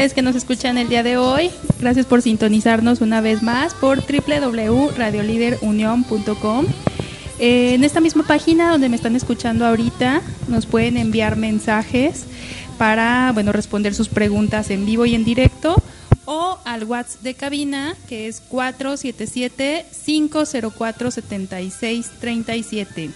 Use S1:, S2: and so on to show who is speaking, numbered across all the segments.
S1: exploradores que nos escuchan el día de hoy. Gracias por sintonizarnos una vez más por www.radioliderunion.com. Eh, en esta misma página donde me están escuchando ahorita, nos pueden enviar mensajes para, bueno, responder sus preguntas en vivo y en directo o al WhatsApp de cabina que es 477-504-7637.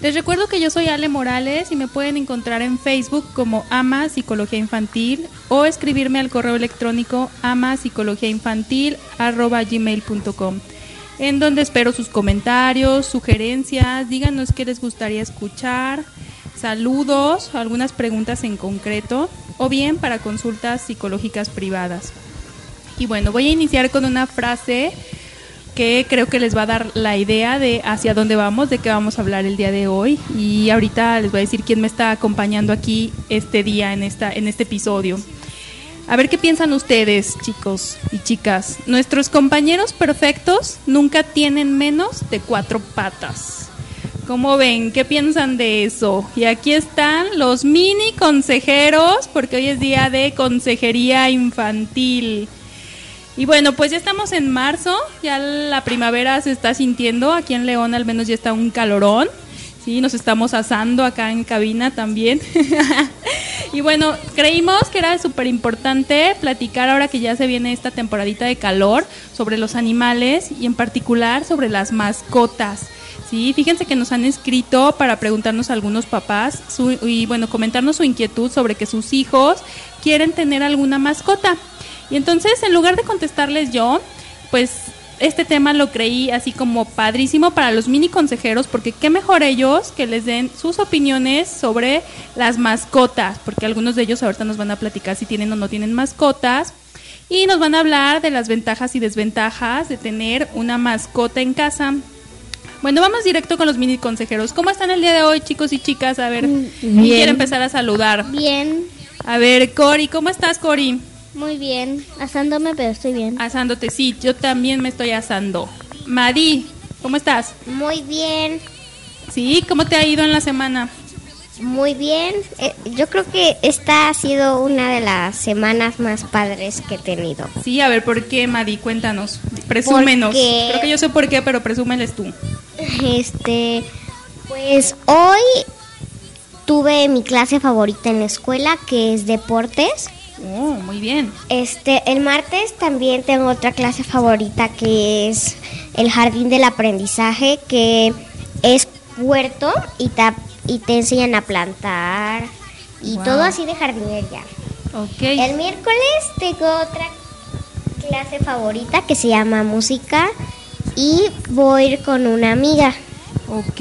S1: Les recuerdo que yo soy Ale Morales y me pueden encontrar en Facebook como Ama Psicología Infantil o escribirme al correo electrónico amapsicologiainfantil@gmail.com en donde espero sus comentarios, sugerencias, díganos qué les gustaría escuchar, saludos, algunas preguntas en concreto o bien para consultas psicológicas privadas. Y bueno, voy a iniciar con una frase que creo que les va a dar la idea de hacia dónde vamos, de qué vamos a hablar el día de hoy. Y ahorita les voy a decir quién me está acompañando aquí este día, en, esta, en este episodio. A ver qué piensan ustedes, chicos y chicas. Nuestros compañeros perfectos nunca tienen menos de cuatro patas. ¿Cómo ven? ¿Qué piensan de eso? Y aquí están los mini consejeros, porque hoy es día de consejería infantil. Y bueno, pues ya estamos en marzo, ya la primavera se está sintiendo, aquí en León al menos ya está un calorón, sí, nos estamos asando acá en cabina también. y bueno, creímos que era súper importante platicar ahora que ya se viene esta temporadita de calor sobre los animales y en particular sobre las mascotas. Sí, fíjense que nos han escrito para preguntarnos a algunos papás su- y bueno, comentarnos su inquietud sobre que sus hijos quieren tener alguna mascota. Y entonces, en lugar de contestarles yo, pues este tema lo creí así como padrísimo para los mini consejeros, porque qué mejor ellos que les den sus opiniones sobre las mascotas, porque algunos de ellos ahorita nos van a platicar si tienen o no tienen mascotas. Y nos van a hablar de las ventajas y desventajas de tener una mascota en casa. Bueno, vamos directo con los mini consejeros. ¿Cómo están el día de hoy, chicos y chicas? A ver, ¿quién
S2: Bien.
S1: quiere empezar a saludar?
S2: Bien,
S1: A ver, Cori, ¿cómo estás, Cori?
S2: Muy bien. Asándome, pero estoy bien.
S1: Asándote, sí, yo también me estoy asando. Madi, ¿cómo estás?
S2: Muy bien,
S1: Sí, ¿cómo te ha ido en la semana?
S2: muy bien. Eh, yo creo que esta ha sido una de las semanas más padres que he tenido.
S1: Sí, a ver, ¿por qué, Madi? Cuéntanos. Presúmenos.
S2: Porque-
S1: Creo que yo sé por qué, pero presúmeles tú.
S2: Este, pues hoy tuve mi clase favorita en la escuela, que es deportes.
S1: Oh, muy bien.
S2: Este, el martes también tengo otra clase favorita que es el jardín del aprendizaje, que es huerto y, ta- y te enseñan a plantar y
S1: Wow.
S2: todo así de jardinería.
S1: Ok.
S2: El miércoles tengo otra clase favorita que se llama música y voy a ir con una amiga.
S1: Ok.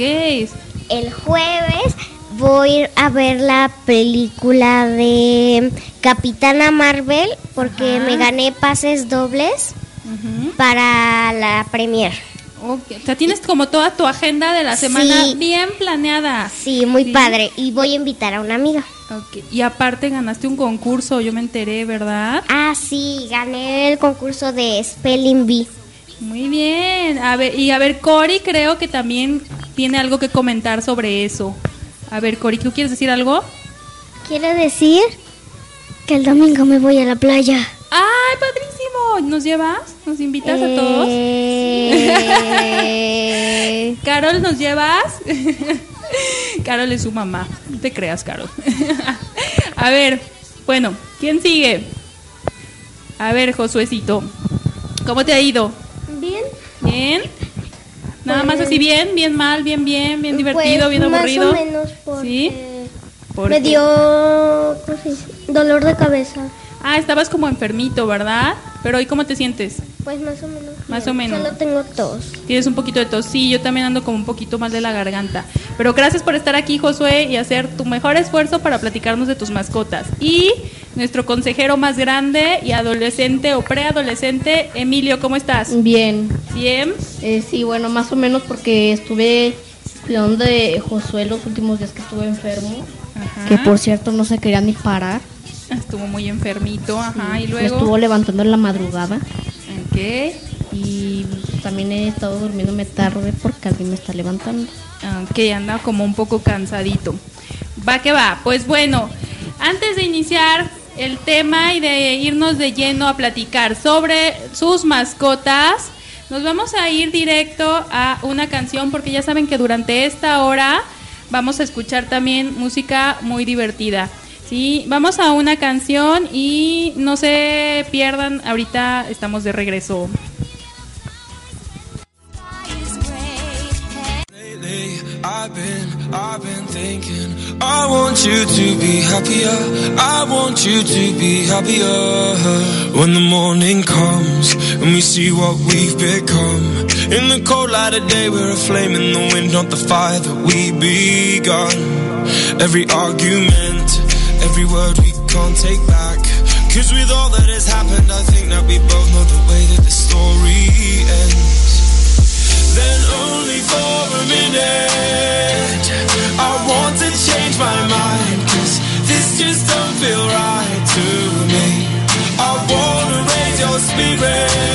S2: El jueves voy a ver la película de Capitana Marvel porque
S1: Ajá.
S2: me gané pases dobles para la premier.
S1: Ok. O sea, tienes como toda tu agenda de la semana
S2: Sí.
S1: bien planeada.
S2: Sí, muy
S1: Sí.
S2: padre. Y voy a invitar a una amiga.
S1: Ok. Y aparte ganaste un concurso, yo me enteré, ¿verdad?
S2: Ah, sí, gané el concurso de Spelling Bee.
S1: Muy bien. A ver, y a ver, Cori creo que también tiene algo que comentar sobre eso. A ver, Cori, ¿tú quieres decir algo?
S2: Quiero decir que el domingo me voy a la playa.
S1: ¡Ay, padrísimo! ¿Nos llevas? ¿Nos invitas a todos?
S2: Eh,
S1: Carol, ¿nos llevas? Carol es su mamá. No te creas, Carol. a ver, bueno, ¿quién sigue? A ver, Josuecito. ¿Cómo te ha ido?
S2: Bien.
S1: ¿Bien? Nada más así bien, bien mal, bien bien, bien divertido,
S2: Pues,
S1: bien aburrido.
S2: Más o menos porque
S1: ¿Sí? ¿Por
S2: me dio dolor de cabeza.
S1: Ah, estabas como enfermito, ¿verdad? Pero hoy cómo te sientes?
S3: Pues más o menos.
S1: Más
S3: bien.
S1: o menos.
S3: Solo tengo tos.
S1: Tienes un poquito de tos. Sí, yo también ando como un poquito mal de la garganta. Pero gracias por estar aquí, Josué, y hacer tu mejor esfuerzo para platicarnos de tus mascotas. Y nuestro consejero más grande y adolescente o preadolescente, Emilio, ¿cómo estás?
S4: Bien,
S1: Bien.
S4: eh, sí, bueno, más o menos porque estuve cuidando de Josué los últimos días que estuve enfermo,
S1: Ajá.
S4: que por cierto no se quería ni parar,
S1: Estuvo muy enfermito, ajá, y
S4: me
S1: luego...
S4: estuvo levantando en la madrugada
S1: Ok.
S4: y también he estado durmiéndome tarde porque alguien me está levantando.
S1: Ok, anda como un poco cansadito. Va que va. Pues bueno, antes de iniciar el tema y de irnos de lleno a platicar sobre sus mascotas, nos vamos a ir directo a una canción porque ya saben que durante esta hora vamos a escuchar también música muy divertida. Sí, vamos a una canción y no se pierdan, ahorita estamos de regreso.
S5: I've been, I've been thinking. I want you to be happier. I want you to be happier. When the morning comes and we see what we've become. In the cold light of day, we're a flame in the wind, not the fire that we begun. Every argument, every word we can't take back. Cause with all that has happened, I think that we both know the way that the story ends then only for a minute. I want to change my mind, cause this just don't feel right to me. I wanna raise your spirits.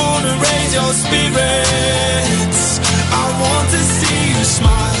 S5: spirits. I want to see you smile.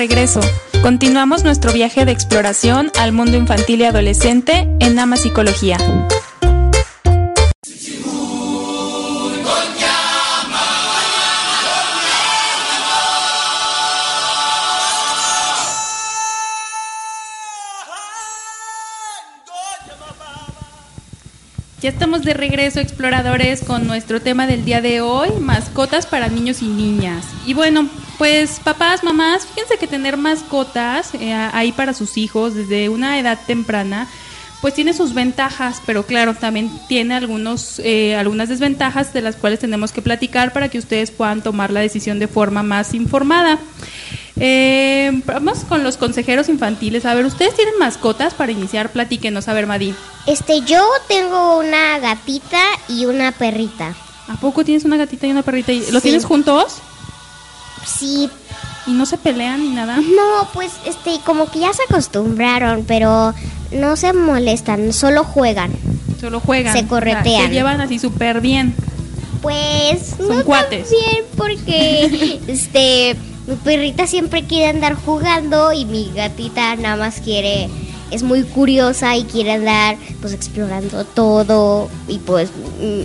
S1: regreso. Continuamos nuestro viaje de exploración al mundo infantil y adolescente en Ama Psicología. Ya estamos de regreso, exploradores, con nuestro tema del día de hoy, mascotas para niños y niñas. Y bueno, pues papás, mamás, fíjense que tener mascotas eh, ahí para sus hijos desde una edad temprana, pues tiene sus ventajas, pero claro, también tiene algunos, eh, algunas desventajas de las cuales tenemos que platicar para que ustedes puedan tomar la decisión de forma más informada. Eh, vamos con los consejeros infantiles. A ver, ¿ustedes tienen mascotas para iniciar? Platíquenos. A ver, Madi.
S2: Este, yo tengo una gatita y una perrita.
S1: ¿A poco tienes una gatita y una perrita? ¿Y ¿Los
S2: Sí.
S1: tienes juntos?
S2: Sí,
S1: ¿Y no se pelean ni nada?
S2: no, pues este, como que ya se acostumbraron, pero no se molestan, solo juegan.
S1: Solo juegan.
S2: Se corretean.
S1: Se llevan así súper bien.
S2: Pues
S1: Son
S2: no tan
S1: cuates.
S2: bien porque este mi perrita siempre quiere andar jugando y mi gatita nada más quiere es muy curiosa y quiere andar pues explorando todo y pues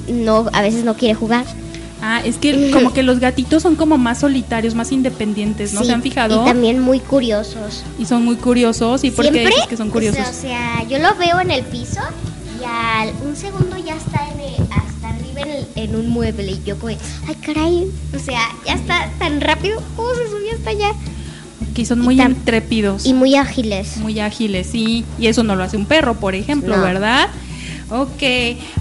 S2: no a veces no quiere jugar.
S1: Ah, es que como que los gatitos son como más solitarios, más independientes, ¿no
S2: Sí,
S1: se han fijado?
S2: Y también muy curiosos.
S1: Y son muy curiosos. ¿Y por qué dices que son curiosos?
S2: O sea, yo lo veo en el piso y al un segundo ya está en el- hasta arriba en, el- en un mueble y yo como, ay caray, o sea, ya está tan rápido, ¿cómo se subió hasta allá?
S1: que son
S2: y
S1: muy
S2: tam-
S1: intrépidos.
S2: Y muy ágiles.
S1: Muy ágiles, sí. Y eso no lo hace un perro, por ejemplo,
S2: No.
S1: ¿verdad? Ok,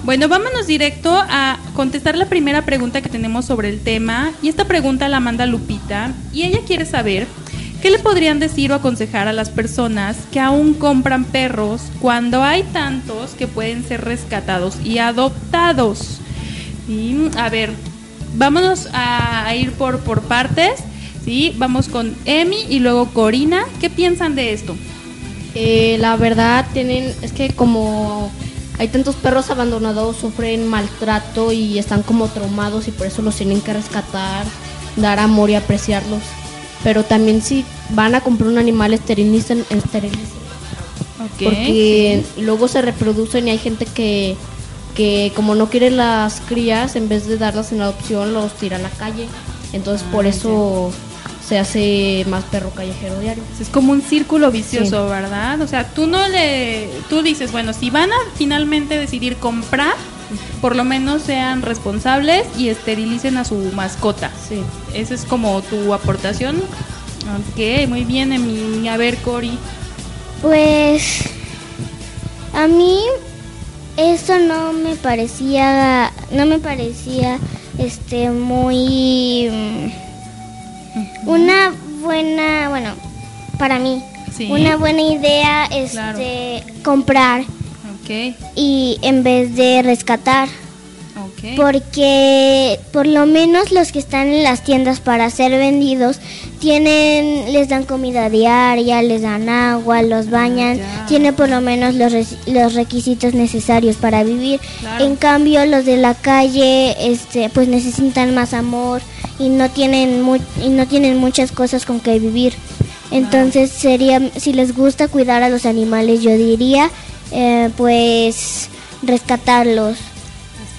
S1: bueno, vámonos directo a contestar la primera pregunta que tenemos sobre el tema. Y esta pregunta la manda Lupita. Y ella quiere saber qué le podrían decir o aconsejar a las personas que aún compran perros cuando hay tantos que pueden ser rescatados y adoptados. Y, a ver, vámonos a, ir por, por partes. ¿sí? Vamos con Emi y luego Corina. ¿Qué piensan de esto?
S4: Eh, la verdad tienen, es que como hay tantos perros abandonados, sufren maltrato y están como traumados y por eso los tienen que rescatar, dar amor y apreciarlos. Pero también si van a comprar un animal, esterilicen, esterilicen. Porque luego se reproducen y hay gente que, que como no quiere las crías, en vez de darlas en adopción, los tira a la calle. Entonces por
S1: Ah,
S4: eso se hace más perro callejero diario.
S1: Es como un círculo vicioso, ¿verdad? O sea, tú no le, tú dices, bueno, si van a finalmente decidir comprar, por lo menos sean responsables y esterilicen a su mascota.
S4: Sí.
S1: Esa es como tu aportación. Ok, muy bien, Emi. A ver, Cori.
S2: Pues a mí esto no me parecía, no me parecía este muy una buena, bueno, para mí
S1: Sí.
S2: una buena idea
S1: Claro.
S2: comprar y en vez de rescatar. Porque por lo menos los que están en las tiendas para ser vendidos tienen, les dan comida diaria, les dan agua, los bañan,
S1: ya.
S2: tiene por lo menos los, res- los requisitos necesarios para vivir.
S1: Claro.
S2: En cambio los de la calle, este, pues necesitan más amor y no tienen mu- y no tienen muchas cosas con que vivir. Entonces sería, si les gusta cuidar a los animales, yo diría, eh, pues rescatarlos.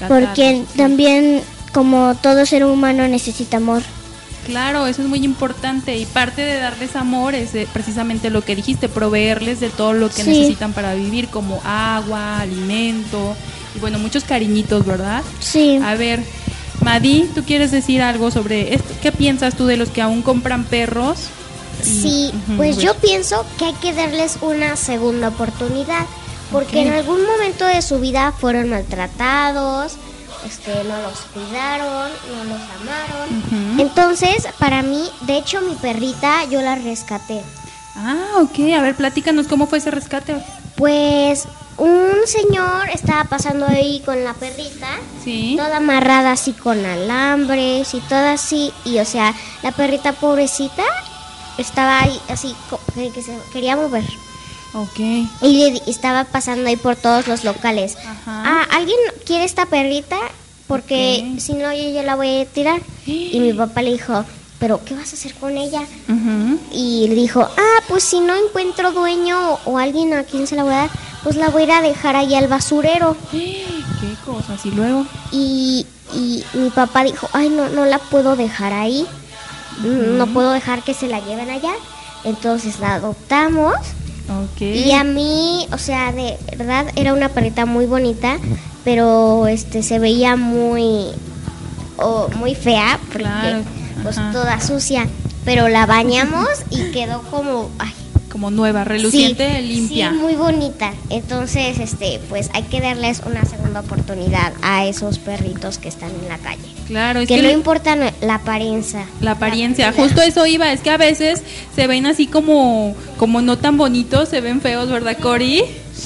S2: Porque
S1: sí.
S2: también, como todo ser humano, necesita amor.
S1: Claro, eso es muy importante y parte de darles amor es eh, precisamente lo que dijiste, proveerles de todo lo que
S2: Sí.
S1: necesitan para vivir, como agua, alimento y bueno, muchos cariñitos, ¿verdad?
S2: Sí.
S1: A ver, Madi, ¿tú quieres decir algo sobre esto? ¿Qué piensas tú de los que aún compran perros?
S2: Sí, pues yo pienso que hay que darles una segunda oportunidad. Porque en algún momento de su vida fueron maltratados, este, no los cuidaron, no los amaron. Entonces, para mí, de hecho, mi perrita yo la rescaté.
S1: Ah, ok, a ver, platícanos cómo fue ese rescate.
S2: Pues un señor estaba pasando ahí con la perrita.
S1: Sí.
S2: Toda amarrada así con alambres y toda así. Y o sea, la perrita pobrecita estaba ahí así, que se quería mover.
S1: Ok.
S2: Y estaba pasando ahí por todos los locales.
S1: Ajá.
S2: Ah, ¿alguien quiere esta perrita? Porque si no, yo ya la voy a tirar. Y mi papá le dijo, ¿pero qué vas a hacer con ella? Y le dijo, ah, pues si no encuentro dueño o, o alguien a quien se la voy a dar, pues la voy a ir a dejar ahí al basurero.
S1: ¿Qué cosas? Y luego.
S2: Y, y mi papá dijo, ay, no, no la puedo dejar ahí. No puedo dejar que se la lleven allá. Entonces la adoptamos.
S1: Ok.
S2: Y a mí, o sea, de verdad era una perrita muy bonita.
S3: pero este se veía muy o muy fea porque
S1: Claro,
S3: pues
S1: ajá.
S3: toda sucia, pero la bañamos y quedó como ay,
S1: Como nueva, reluciente,
S3: sí,
S1: limpia.
S3: Sí, muy bonita. Entonces, este, pues hay que darles una segunda oportunidad a esos perritos que están en la calle.
S1: Claro, es
S3: que
S1: que
S3: no
S1: le-
S3: importa la apariencia.
S1: la apariencia, justo eso iba, es que a veces se ven así como como no tan bonitos, se ven feos, ¿verdad, Cori?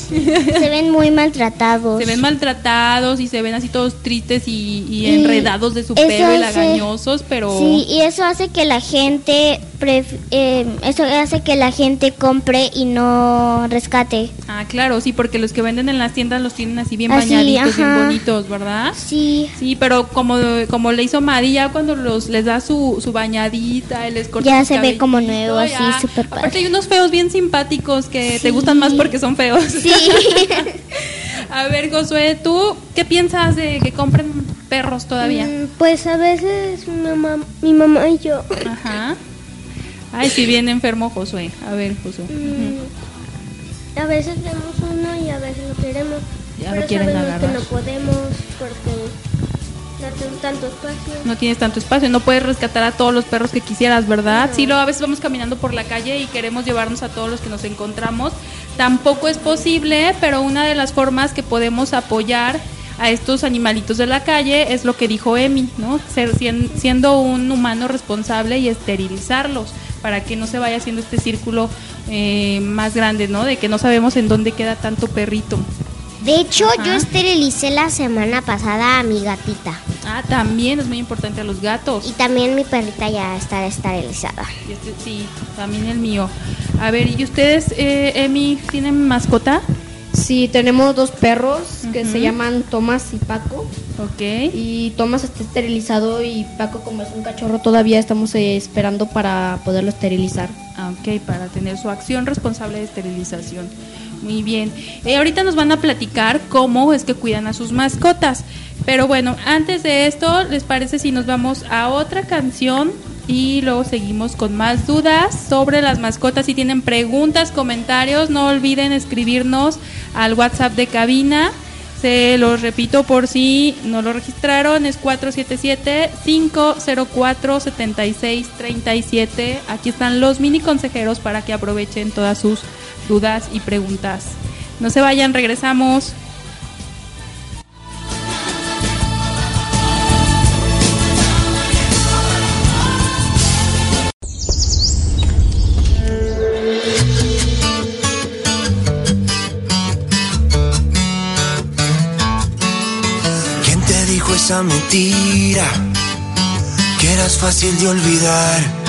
S3: Se ven muy maltratados.
S1: Se ven maltratados y se ven así todos tristes y, enredados de su pelo y lagañosos, pero
S3: Sí, y eso hace que la gente pref- eh, eso hace que la gente compre y no rescate.
S1: ah, claro, sí, porque los que venden en las tiendas los tienen así bien
S3: Así,
S1: bañaditos, bien
S3: ajá.
S1: bonitos, ¿verdad?
S3: Sí,
S1: Sí, pero como, como le hizo Madi, ya cuando los les da su, su bañadita, y les corta
S3: Ya se ve como nuevo, así, súper padre.
S1: Aparte hay unos feos bien simpáticos que te gustan más porque son feos.
S3: sí.
S1: A ver, Josué, ¿tú qué piensas de que compren perros todavía?
S3: Mm, pues a veces mi mamá, mi mamá y yo
S1: Ajá. Ay, si bien enfermo Josué. A ver, Josué.
S3: a veces vemos uno y a veces lo queremos.
S1: Ya lo quieren agarrar.
S3: podemos porque no tenemos tanto espacio.
S1: No tienes tanto espacio, no puedes rescatar a todos los perros que quisieras, ¿verdad? Sí, luego a veces vamos caminando por la calle y queremos llevarnos a todos los que nos encontramos. Tampoco es posible, pero una de las formas que podemos apoyar a estos animalitos de la calle es lo que dijo Emi, ¿no? Ser, sien- siendo un humano responsable y esterilizarlos para que no se vaya haciendo este círculo eh, más grande, ¿no? De que no sabemos en dónde queda tanto perrito.
S3: De hecho, yo esterilicé la semana pasada a mi gatita.
S1: Ah, también es muy importante a los gatos.
S3: Y también mi perrita ya está esterilizada.
S1: Y este- sí, también el mío. A ver, ¿y ustedes, eh, Emi, tienen mascota?
S4: Sí, tenemos dos perros que se llaman Tomás y Paco.
S1: Ok.
S4: Y Tomás está esterilizado y Paco como es un cachorro todavía estamos eh, esperando para poderlo esterilizar.
S1: Ah, ok, para tener su acción responsable de esterilización. Muy bien. Eh, ahorita nos van a platicar cómo es que cuidan a sus mascotas. Pero bueno, antes de esto, ¿les parece si nos vamos a otra canción? Y luego seguimos con más dudas sobre las mascotas. Si tienen preguntas, comentarios, no olviden escribirnos al WhatsApp de cabina. Se los repito por si no lo registraron, es 477-504-7637. Aquí están los mini consejeros para que aprovechen todas sus dudas y preguntas. No se vayan, regresamos.
S6: ¿Quién te dijo esa mentira? Que eras fácil de olvidar.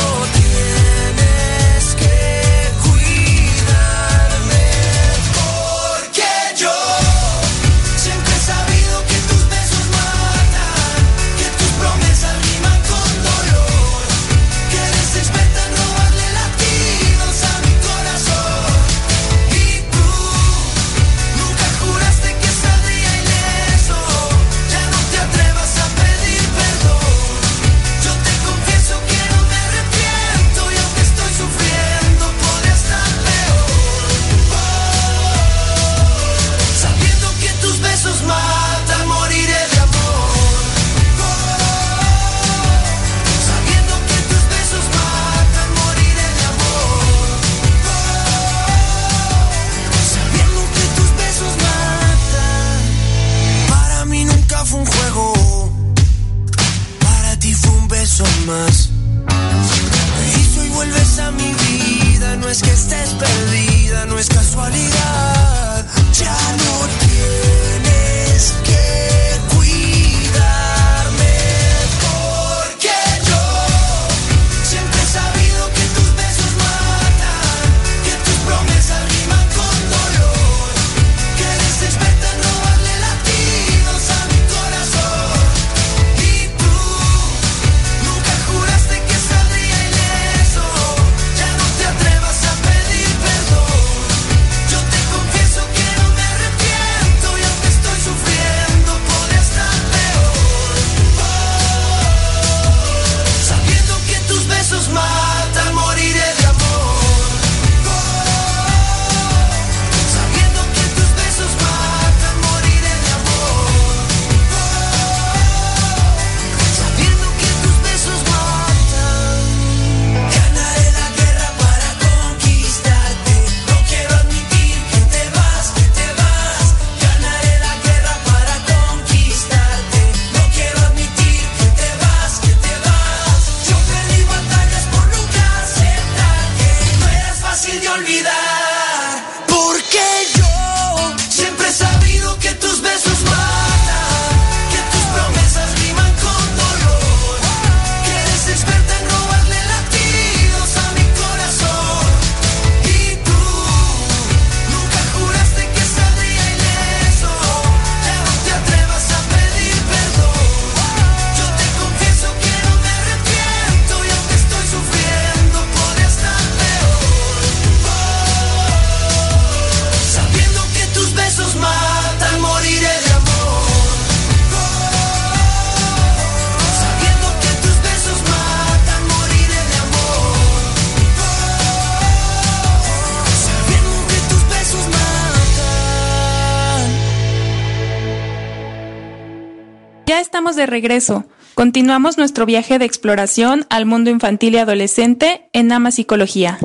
S7: Regreso. Continuamos nuestro viaje de exploración al mundo infantil y adolescente en Ama Psicología.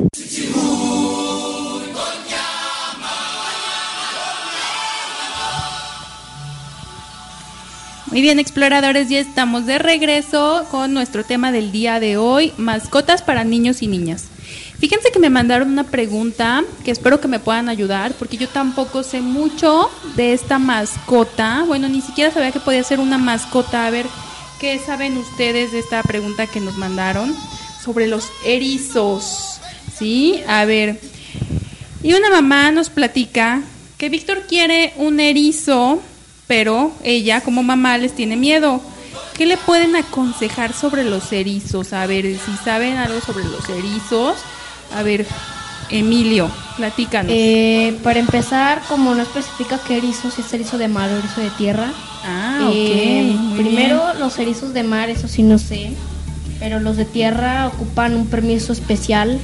S1: Muy bien, exploradores, ya estamos de regreso con nuestro tema del día de hoy, mascotas para niños y niñas. Fíjense que me mandaron una pregunta que espero que me puedan ayudar porque yo tampoco sé mucho de esta mascota. Bueno, ni siquiera sabía que podía ser una mascota. A ver, ¿qué saben ustedes de esta pregunta que nos mandaron sobre los erizos? ¿Sí? A ver. Y una mamá nos platica que Víctor quiere un erizo, pero ella como mamá les tiene miedo. ¿Qué le pueden aconsejar sobre los erizos? A ver, si saben algo sobre los erizos. A ver, Emilio, platícanos.
S4: Eh, para empezar, como no especifica qué erizo, si es erizo de mar o erizo de tierra.
S1: ah,
S4: eh,
S1: ok. muy
S4: primero,
S1: bien.
S4: los erizos de mar, eso sí no sé. Pero los de tierra ocupan un permiso especial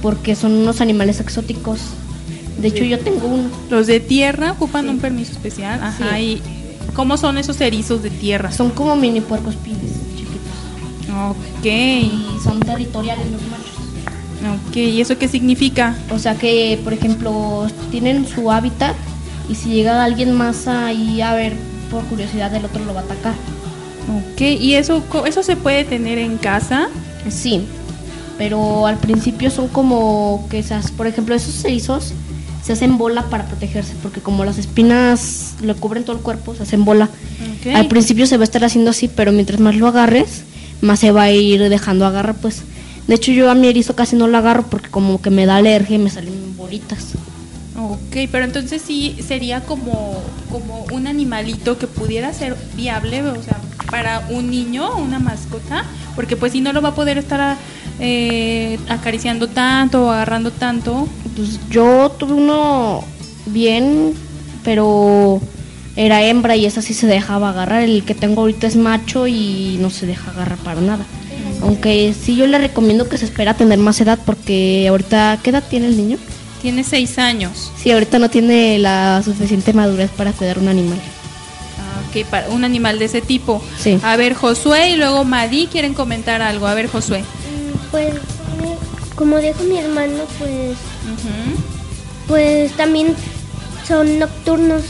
S4: porque son unos animales exóticos. De hecho, yo tengo uno.
S1: Los de tierra ocupan un permiso especial. Ajá,
S4: Sí.
S1: y ¿cómo son esos erizos de tierra?
S4: Son como mini puercos pines, chiquitos.
S1: Ok,
S4: Y son territoriales los machos.
S1: Ok. ¿Y eso qué significa?
S4: O sea que, por ejemplo, tienen su hábitat y si llega alguien más ahí a ver por curiosidad, el otro lo va a atacar.
S1: Ok, ¿y eso, eso se puede tener en casa?
S4: Sí, pero al principio son como que, esas, por ejemplo, esos erizos se hacen bola para protegerse, porque como las espinas le cubren todo el cuerpo, se hacen bola.
S1: Ok.
S4: Al principio se va a estar haciendo así, pero mientras más lo agarres, más se va a ir dejando agarrar, pues. De hecho, yo a mi erizo casi no lo agarro porque como que me da alergia y me salen bolitas.
S1: Ok, pero entonces sí sería como, como un animalito que pudiera ser viable, o sea, para un niño, una mascota, porque pues si no lo va a poder estar eh, acariciando tanto o agarrando tanto.
S4: Pues yo tuve uno bien, pero era hembra y esa sí se dejaba agarrar. El que tengo ahorita es macho y no se deja agarrar para nada. Aunque sí yo le recomiendo que se espera a tener más edad porque ahorita, ¿qué edad tiene el niño?
S1: Tiene seis años.
S4: Sí, ahorita no tiene la suficiente madurez para cuidar un animal.
S1: Ah, ok, para un animal de ese tipo.
S4: Sí.
S1: A ver, Josué y luego Madi quieren comentar algo. A ver, Josué.
S3: Mm, Pues, eh, como dijo mi hermano, pues, pues también son nocturnos.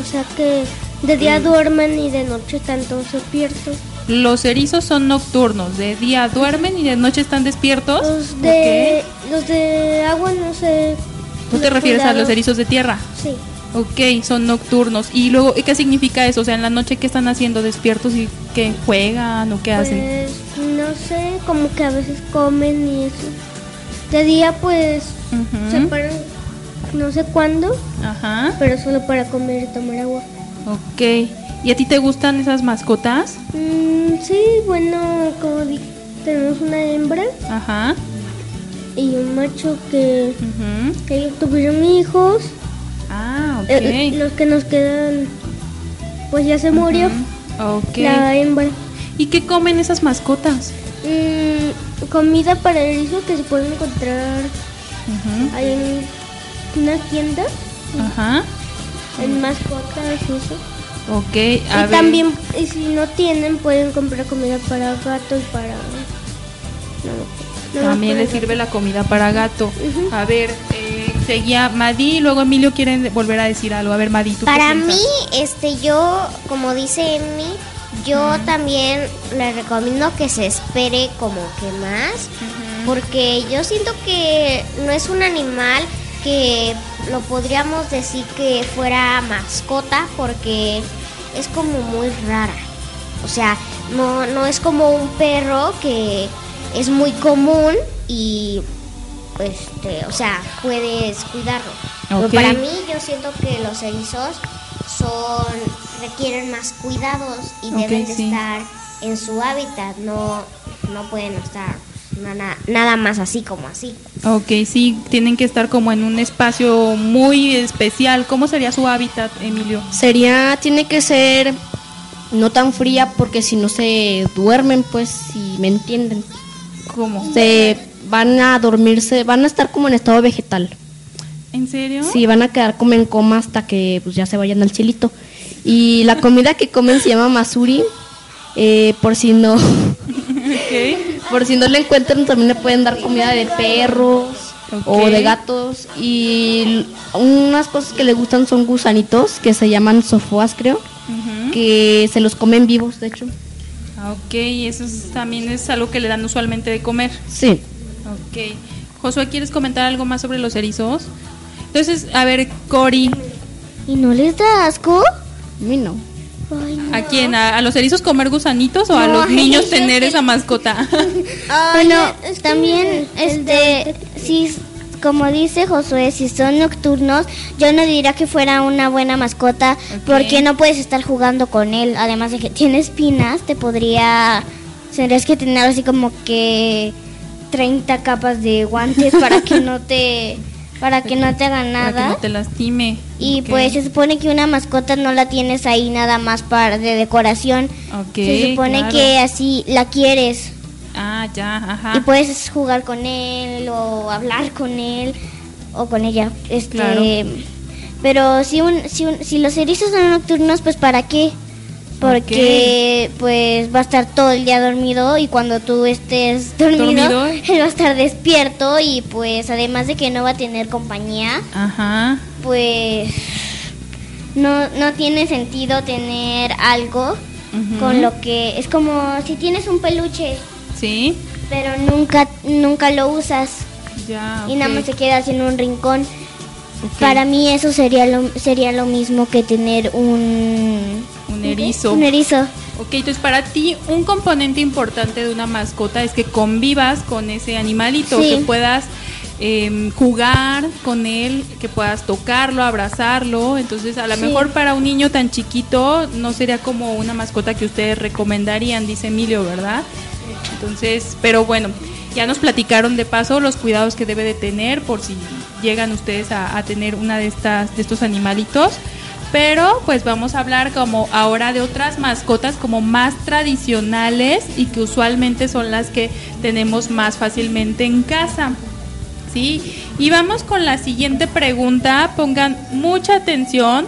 S3: O sea que de día
S1: Mm.
S3: duermen y de noche están todos despiertos.
S1: Los erizos son nocturnos. De día duermen y de noche están despiertos.
S3: Los de, los de agua no sé.
S1: ¿Tú te refieres a los erizos de tierra?
S3: Sí.
S1: Ok, son nocturnos. ¿Y luego ¿y qué significa eso? O sea, en la noche, ¿qué están haciendo? ¿Despiertos y qué juegan o qué hacen?
S3: Pues no sé, como que a veces comen y eso. De día pues se paran no sé cuándo,
S1: Ajá.
S3: pero solo para comer y tomar agua.
S1: Ok. ¿Y a ti te gustan esas mascotas?
S3: Mm, sí, bueno, como di- tenemos una hembra
S1: Ajá.
S3: y un macho que
S1: Ujú.
S3: ellos tuvieron hijos.
S1: Ah, ok.
S3: Eh, los que nos quedan, pues ya se murió
S1: Ok.
S3: la hembra.
S1: ¿Y qué comen esas mascotas?
S3: Mm, comida para erizo que se puede encontrar
S1: Ujú.
S3: ahí en una tienda,
S1: Ajá.
S3: en mascotas eso.
S1: Ok.
S3: y
S1: A ver.
S3: también, y si no tienen, pueden comprar comida para gato y para... No, no,
S1: También
S3: para
S1: le sirve la comida para gato. A ver, eh, seguía Madi y luego Emilio quieren volver a decir algo. A ver, Madi, ¿tú qué
S2: Para
S1: piensas?
S2: mí, este, yo, como dice Emi, yo también le recomiendo que se espere como que más, porque yo siento que no es un animal que lo podríamos decir que fuera mascota, porque es como muy rara. O sea, no, no es como un perro que es muy común y, este, o sea, puedes cuidarlo. Pero para mí yo siento que los erizos son requieren más cuidados y deben de
S1: sí.
S2: estar en su hábitat, no no pueden estar nada, nada más así como así.
S1: Ok, sí, tienen que estar como en un espacio muy especial. ¿Cómo sería su hábitat, Emilio?
S4: Sería, tiene que ser no tan fría porque si no se duermen, pues, si me entienden.
S1: ¿Cómo?
S4: Se van a dormirse, van a estar como en estado vegetal.
S1: ¿En serio?
S4: Sí, van a quedar como en coma hasta que pues, ya se vayan al cielito. Y la comida que comen se llama masuri Eh, por si no. por si no le encuentran, también le pueden dar comida de perros o de gatos. Y unas cosas que le gustan son gusanitos que se llaman sofoas, creo,
S1: Ujú.
S4: que se los comen vivos, de hecho.
S1: Ah, Ok, eso es- también es algo que le dan usualmente de comer.
S4: Sí.
S1: Ok. Josué, ¿quieres comentar algo más sobre los erizos? Entonces, a ver, Cori,
S3: ¿Y no les da asco?
S4: A mí no.
S3: Ay, no.
S1: ¿a quién? ¿A, a los erizos comer gusanitos o a los niños tener
S3: que-
S1: esa mascota?
S3: bueno, también, este, si, como dice Josué, si son nocturnos, yo no diría que fuera una buena mascota, porque no puedes estar jugando con él. Además de que tiene espinas, te podría, tendrías que tener así como que 30 capas de guantes para que no te, para que no te hagan
S1: Para que
S3: nada.
S1: no te lastime.
S3: Y pues se supone que una mascota no la tienes ahí nada más para de decoración.
S1: Ok,
S3: se supone
S1: claro.
S3: que así la quieres
S1: Ah, ya, ajá.
S3: y puedes jugar con él o hablar con él o con ella. Este,
S1: Claro.
S3: pero si un, si un- si los erizos son nocturnos, pues para qué? Porque pues va a estar todo el día dormido y cuando tú estés dormido,
S1: Dormido.
S3: él va a estar despierto y pues además de que no va a tener compañía,
S1: Ajá.
S3: pues no, no tiene sentido tener algo con lo que es como si tienes un peluche
S1: Sí.
S3: pero nunca nunca lo usas
S1: Ya.
S3: y nada más te quedas en un rincón. Para mí eso sería lo sería lo mismo que tener un
S1: Un erizo.
S3: Un erizo.
S1: Ok, entonces para ti un componente importante de una mascota es que convivas con ese animalito,
S3: Sí.
S1: que puedas em, jugar con él, que puedas tocarlo, abrazarlo. Entonces a lo
S3: Sí.
S1: mejor para un niño tan chiquito no sería como una mascota que ustedes recomendarían, dice Emilio, ¿verdad? Entonces, pero bueno, ya nos platicaron de paso los cuidados que debe de tener por si llegan ustedes a, a tener una de estas de estos animalitos. Pero pues vamos a hablar como ahora de otras mascotas como más tradicionales y que usualmente son las que tenemos más fácilmente en casa. ¿Sí? Y vamos con la siguiente pregunta, pongan mucha atención.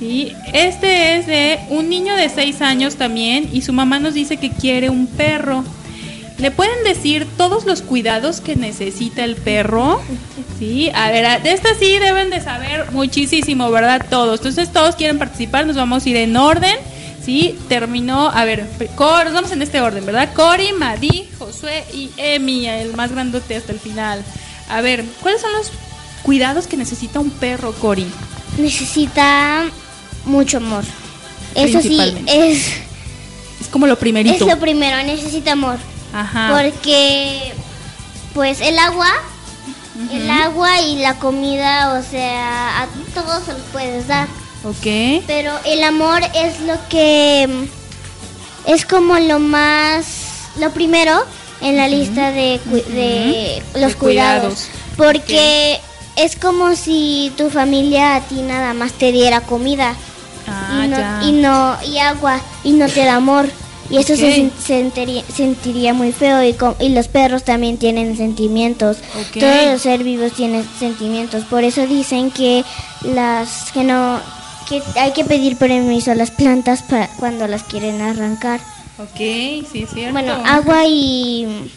S1: ¿sí? Este es de un niño de 6 años también y su mamá nos dice que quiere un perro. ¿Le pueden decir todos los cuidados que necesita el perro? Sí, a ver, de esta sí deben de saber muchísimo, ¿verdad? Todos. Entonces todos quieren participar, nos vamos a ir en orden. Sí, terminó, a ver, Cor, nos vamos en este orden, ¿verdad? Cori, Madi, Josué y Emi, el más grandote hasta el final. A ver, ¿cuáles son los cuidados que necesita un perro, Cori?
S3: Necesita mucho amor. Eso sí es
S1: Es como lo primerito.
S3: es lo primero, necesita amor.
S1: Ajá.
S3: Porque pues el agua el agua y la comida, o sea, a todos se los puedes dar.
S1: Ok.
S3: Pero el amor es lo que es como lo más, lo primero en la lista de, cu- de los
S1: De
S3: cuidados.
S1: cuidados.
S3: Porque es como si tu familia a ti nada más te diera comida
S1: Ah,
S3: y, no,
S1: ya.
S3: y no y agua y no te da amor. Y eso se sentiría, sentiría muy feo y, co- y los perros también tienen sentimientos. Todos los seres vivos tienen sentimientos. Por eso dicen que las que no que hay que pedir permiso a las plantas para cuando las quieren arrancar.
S1: Ok, sí, es cierto.
S3: Bueno, agua y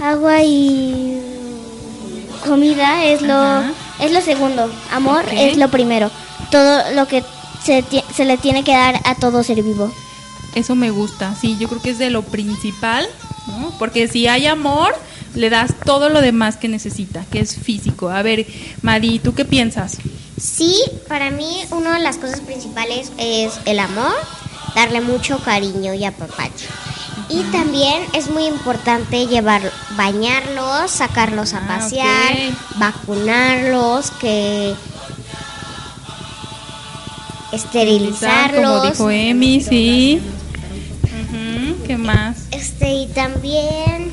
S3: agua y comida es lo
S1: Ajá.
S3: es lo segundo. Amor es lo primero. Todo lo que se, se le tiene que dar a todo ser vivo.
S1: Eso me gusta, sí, yo creo que es de lo principal, ¿no? Porque si hay amor, le das todo lo demás que necesita, que es físico. A ver, Madi, ¿tú qué piensas?
S2: Sí, para mí una de las cosas principales es el amor, darle mucho cariño y apapacho. Y también es muy importante llevar, bañarlos, sacarlos a
S1: Ah,
S2: pasear, vacunarlos, que
S1: Como
S2: esterilizarlos.
S1: dijo Emi, sí. ¿Qué más?
S2: Este y también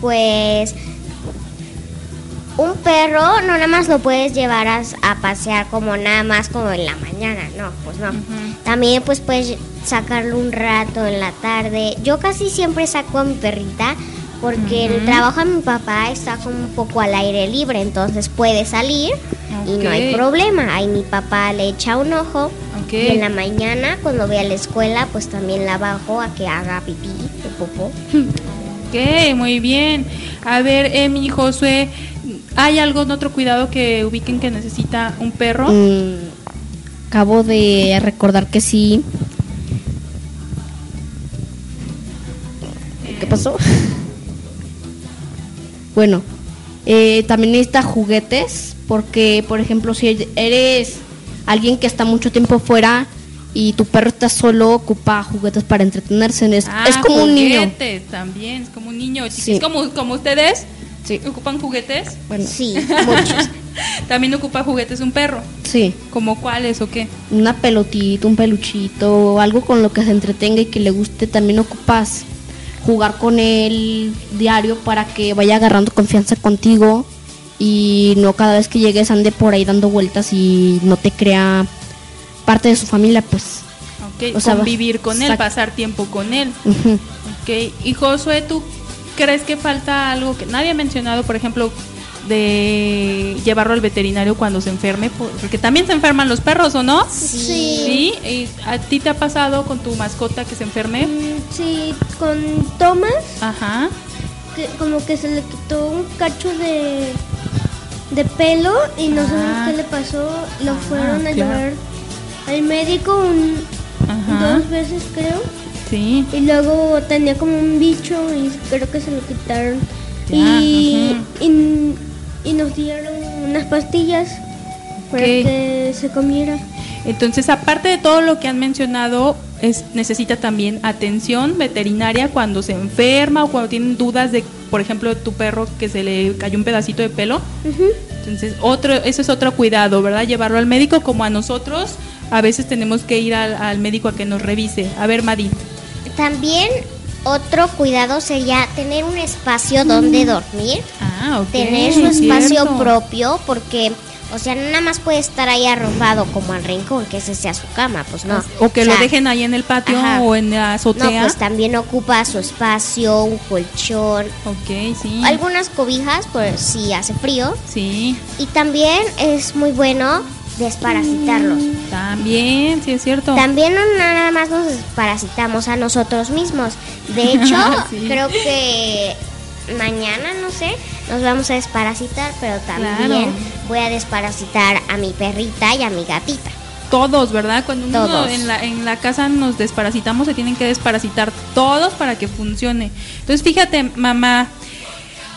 S2: pues un perro no nada más lo puedes llevar a, a pasear como nada más como en la mañana, no, pues no. También pues puedes sacarlo un rato en la tarde. Yo casi siempre saco a mi perrita porque el trabajo de mi papá está como un poco al aire libre, entonces puede salir y no hay problema. Ahí mi papá le echa un ojo. Y en la mañana, cuando voy a la escuela, pues también la bajo a que haga pipí o popó.
S1: Ok, muy bien. A ver, Emi, Josué, ¿hay algún otro cuidado que ubiquen que necesita un perro?
S4: Mm, acabo de recordar que sí. ¿Qué pasó? Bueno, eh, también necesita juguetes porque, por ejemplo, si eres alguien que está mucho tiempo fuera y tu perro está solo, ocupa juguetes para entretenerse. Es,
S1: Ah,
S4: es como un niño.
S1: juguetes También, es como un niño.
S4: Sí.
S1: como, como ustedes.
S4: Sí.
S1: ¿Ocupan juguetes?
S4: Bueno,
S2: Sí, muchos.
S1: También ocupa juguetes un perro.
S4: sí.
S1: ¿Como cuáles o qué?
S4: una pelotita, un peluchito, algo con lo que se entretenga y que le guste, también ocupas jugar con él diario para que vaya agarrando confianza contigo y no cada vez que llegues ande por ahí dando vueltas y no te crea parte de su familia, pues.
S1: Ok,
S4: O sea,
S1: convivir con él, pasar tiempo con él.
S4: ujú.
S1: Ok, y Josué, ¿tú crees que falta algo que nadie ha mencionado, por ejemplo, de llevarlo al veterinario cuando se enferme? Por- Porque también se enferman los perros, ¿o no?
S2: Sí.
S1: Sí, ¿Y ¿a ti te ha pasado con tu mascota que se enferme?
S3: Mm, Sí, con Thomas,
S1: Ajá.
S3: que como que se le quitó un cacho de, de pelo y no
S1: Ah.
S3: sabemos qué le pasó. Lo
S1: Ah,
S3: fueron a
S1: claro.
S3: llevar al médico un-
S1: Ajá.
S3: dos veces, creo.
S1: Sí.
S3: Y luego tenía como un bicho y creo que se lo quitaron.
S1: Ya,
S3: y,
S1: ujú.
S3: y, y nos dieron unas pastillas para que se comiera.
S1: Entonces, aparte de todo lo que han mencionado, es, necesita también atención veterinaria cuando se enferma o cuando tienen dudas de, por ejemplo, tu perro que se le cayó un pedacito de pelo. Entonces, otro, eso es otro cuidado, ¿verdad? Llevarlo al médico como a nosotros. A veces tenemos que ir al, al médico a que nos revise. A ver, Madi.
S2: También otro cuidado sería tener un espacio donde dormir,
S1: Ah, ok.
S2: tener su espacio
S1: cierto.
S2: propio, porque, o sea, no nada más puede estar ahí arrumbado como al rincón, que ese sea su cama, pues no.
S1: O que
S2: O
S1: lo dejen ahí en el patio
S2: ajá.
S1: o en la
S2: No,
S1: azotea.
S2: pues también ocupa su espacio, un colchón,
S1: ok, sí.
S2: algunas cobijas, pues si hace frío.
S1: Sí,
S2: Y también es muy bueno desparasitarlos.
S1: también, sí es cierto.
S2: También no nada más nos desparasitamos a nosotros mismos. De hecho,
S1: Sí.
S2: creo que mañana, no sé, nos vamos a desparasitar, pero también
S1: Claro.
S2: voy a desparasitar a mi perrita y a mi gatita.
S1: Todos, ¿verdad? Cuando uno
S2: Todos.
S1: en la, en la casa nos desparasitamos, se tienen que desparasitar todos para que funcione. Entonces, fíjate, mamá,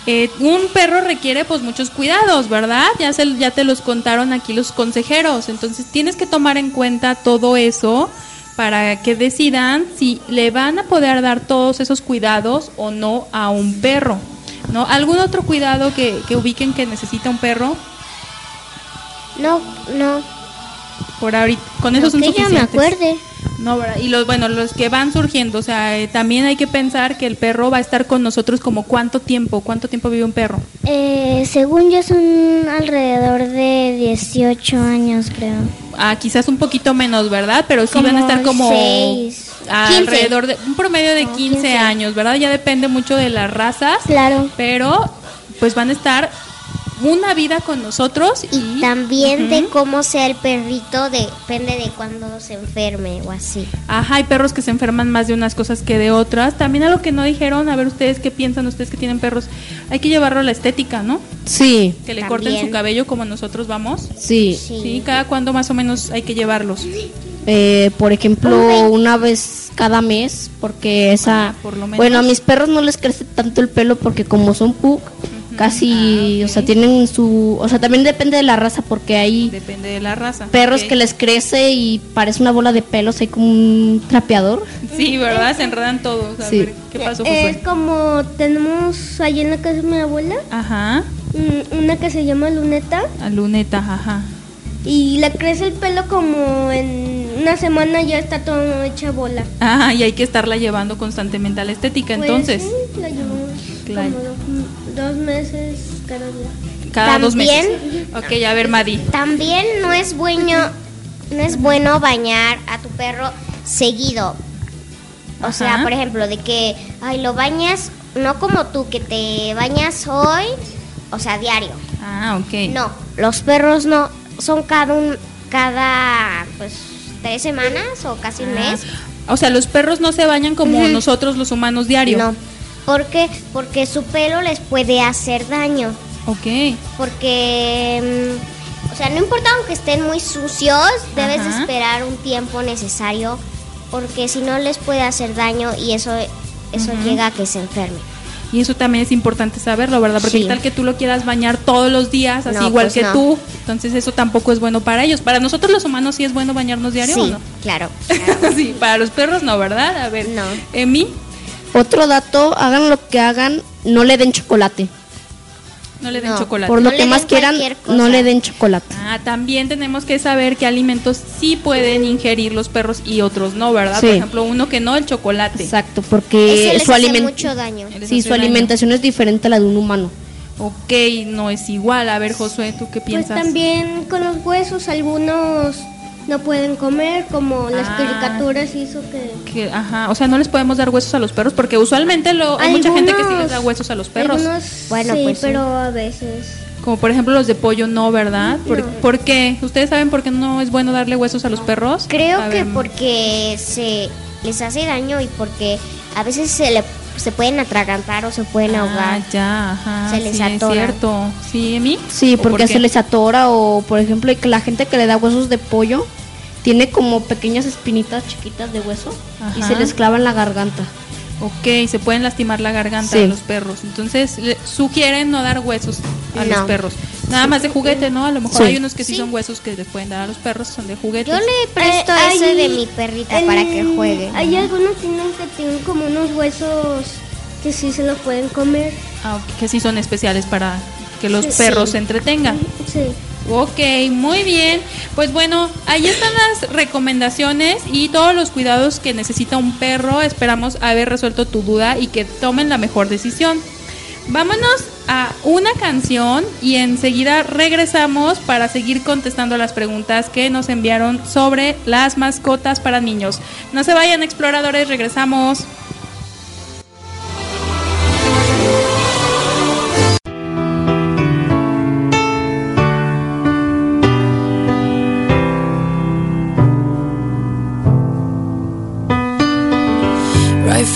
S1: eh, un perro requiere pues muchos cuidados, ¿verdad? Ya, se, ya te los contaron aquí los consejeros. Entonces, tienes que tomar en cuenta todo eso para que decidan si le van a poder dar todos esos cuidados o no a un perro. ¿No? ¿Algún otro cuidado que, que ubiquen que necesita un perro?
S2: No, no,
S1: Por ahorita, con eso son
S2: que ya me acuerde.
S1: No, ¿verdad? y los bueno, los que van surgiendo, o sea, eh, también hay que pensar que el perro va a estar con nosotros como cuánto tiempo, cuánto tiempo vive un perro.
S3: Eh, según yo son alrededor de 18 años, creo.
S1: Ah, quizás un poquito menos, ¿verdad? Pero sí van a estar como
S2: seis,
S1: alrededor de un promedio de
S3: No,
S1: 15,
S3: 15.
S1: años, ¿verdad? Ya depende mucho de las razas,
S3: Claro.
S1: pero pues van a estar una vida con nosotros y,
S2: Y también de cómo sea el perrito, depende de cuándo se enferme o así.
S1: Ajá, hay perros que se enferman más de unas cosas que de otras. También algo que no dijeron, a ver ustedes qué piensan, ustedes que tienen perros, hay que llevarlo a la estética, ¿no?
S4: Sí,
S1: Que le
S2: También.
S1: corten su cabello como nosotros vamos.
S4: sí.
S1: Sí, cada cuándo más o menos hay que llevarlos.
S4: Eh, por ejemplo, una vez cada mes, porque esa...
S1: Por lo menos.
S4: Bueno, a mis perros no les crece tanto el pelo porque como son pug, casi,
S1: Ah,
S4: o sea, tienen su... O sea, también depende de la raza porque hay
S1: Depende de la raza.
S4: perros que les crece y parece una bola de pelos, hay como un trapeador.
S1: Sí, ¿verdad? Se enredan todos. A
S4: Sí.
S1: ver, ¿qué pasó,
S3: Es
S1: Josué?
S3: como tenemos allí en la casa de mi abuela
S1: Ajá,
S3: una que se llama Luneta
S1: a luneta, ajá.
S3: y le crece el pelo como en una semana ya está todo hecha bola.
S1: Ah, y hay que estarla llevando constantemente a la estética,
S3: Pues,
S1: entonces.
S3: sí, la llevamos
S1: Claro.
S3: como dos, meses cada día.
S1: Cada dos meses.
S2: También-
S1: Ok, a ver, Madi.
S2: También no es bueno, no es bueno bañar a tu perro seguido. O sea, por ejemplo, de que, ay, lo bañas, no como tú, que te bañas hoy, o sea, diario.
S1: Ah, ok.
S2: No, los perros no, son cada un, cada, pues, tres semanas o casi un mes.
S1: O sea, los perros no se bañan como nosotros los humanos diario.
S2: No. ¿Por qué? Porque su pelo les puede hacer daño.
S1: Ok.
S2: Porque, mm, o sea, no importa aunque estén muy sucios, debes
S1: Ajá.
S2: esperar un tiempo necesario porque si no les puede hacer daño y eso, eso llega a que se enferme.
S1: Y eso también es importante saberlo, ¿verdad? Porque
S2: Sí.
S1: tal que tú lo quieras bañar todos los días, así
S2: No,
S1: igual
S2: pues
S1: que
S2: no.
S1: tú. Entonces eso tampoco es bueno para ellos. Para nosotros los humanos sí es bueno bañarnos diario
S2: sí,
S1: o no?
S2: claro.
S1: sí, para los perros no, ¿verdad? A ver,
S2: No.
S1: Emi,
S4: Otro dato, hagan lo que hagan, no le den chocolate.
S1: no le den
S2: No,
S1: chocolate.
S4: Por
S2: No
S4: lo
S2: le
S4: que más
S2: den
S4: quieran, no le den chocolate.
S1: Ah, también tenemos que saber qué alimentos sí pueden ingerir los perros y otros no, ¿verdad?
S4: Sí.
S1: Por ejemplo, uno que no, el chocolate.
S4: Exacto, porque
S2: les
S4: su,
S2: hace
S4: aliment-
S2: mucho daño.
S1: Les
S4: sí,
S1: hace
S4: su
S1: daño.
S4: alimentación es diferente a la de un humano.
S1: Ok, no es igual. A ver, Josué, ¿tú qué
S8: Pues
S1: piensas?
S8: también con los huesos algunos no pueden comer, como las
S1: Ah.
S8: caricaturas hizo que...
S1: Que, ajá, o sea, no les podemos dar huesos a los perros porque usualmente lo, hay mucha gente que sí les da huesos a los perros.
S8: Algunos
S2: Bueno,
S8: sí,
S2: pues sí.
S8: pero a veces...
S1: Como por ejemplo los de pollo no, ¿verdad? ¿Por,
S8: No.
S1: por qué? ¿Ustedes saben por qué no es bueno darle huesos a los perros?
S2: Creo
S1: A
S2: que
S1: ver,
S2: porque se les hace daño y porque a veces se le se pueden atragantar o se pueden
S1: Ah,
S2: ahogar.
S1: ya, ajá.
S2: Se les
S1: sí, es
S2: atora.
S1: cierto. ¿Sí, Emi?
S4: Sí,
S1: ¿O por
S4: porque se les atora o, por ejemplo, que la gente que le da huesos de pollo tiene como pequeñas espinitas chiquitas de hueso y se les clava en la garganta.
S1: Ok, se pueden lastimar la garganta
S4: Sí.
S1: de los perros. Entonces, le- sugieren no dar huesos a los perros. Nada más de juguete, ¿no? A lo mejor
S4: Sí.
S1: hay unos que sí,
S2: Sí.
S1: son huesos que les pueden dar a los perros, son de juguetes.
S2: Yo le presto
S8: Eh,
S2: ese
S8: hay-
S2: de mi perrita para que juegue.
S8: Hay algunos tienen que tienen como unos huesos que sí se los pueden comer.
S1: Ah, ok, que sí son especiales para que los
S8: Sí.
S1: perros
S2: Sí.
S1: se entretengan.
S8: Sí.
S1: Ok, muy bien. Pues bueno, ahí están las recomendaciones y todos los cuidados que necesita un perro. Esperamos haber resuelto tu duda y que tomen la mejor decisión. Vámonos a una canción y enseguida regresamos para seguir contestando las preguntas que nos enviaron sobre las mascotas para niños. No se vayan exploradores, regresamos.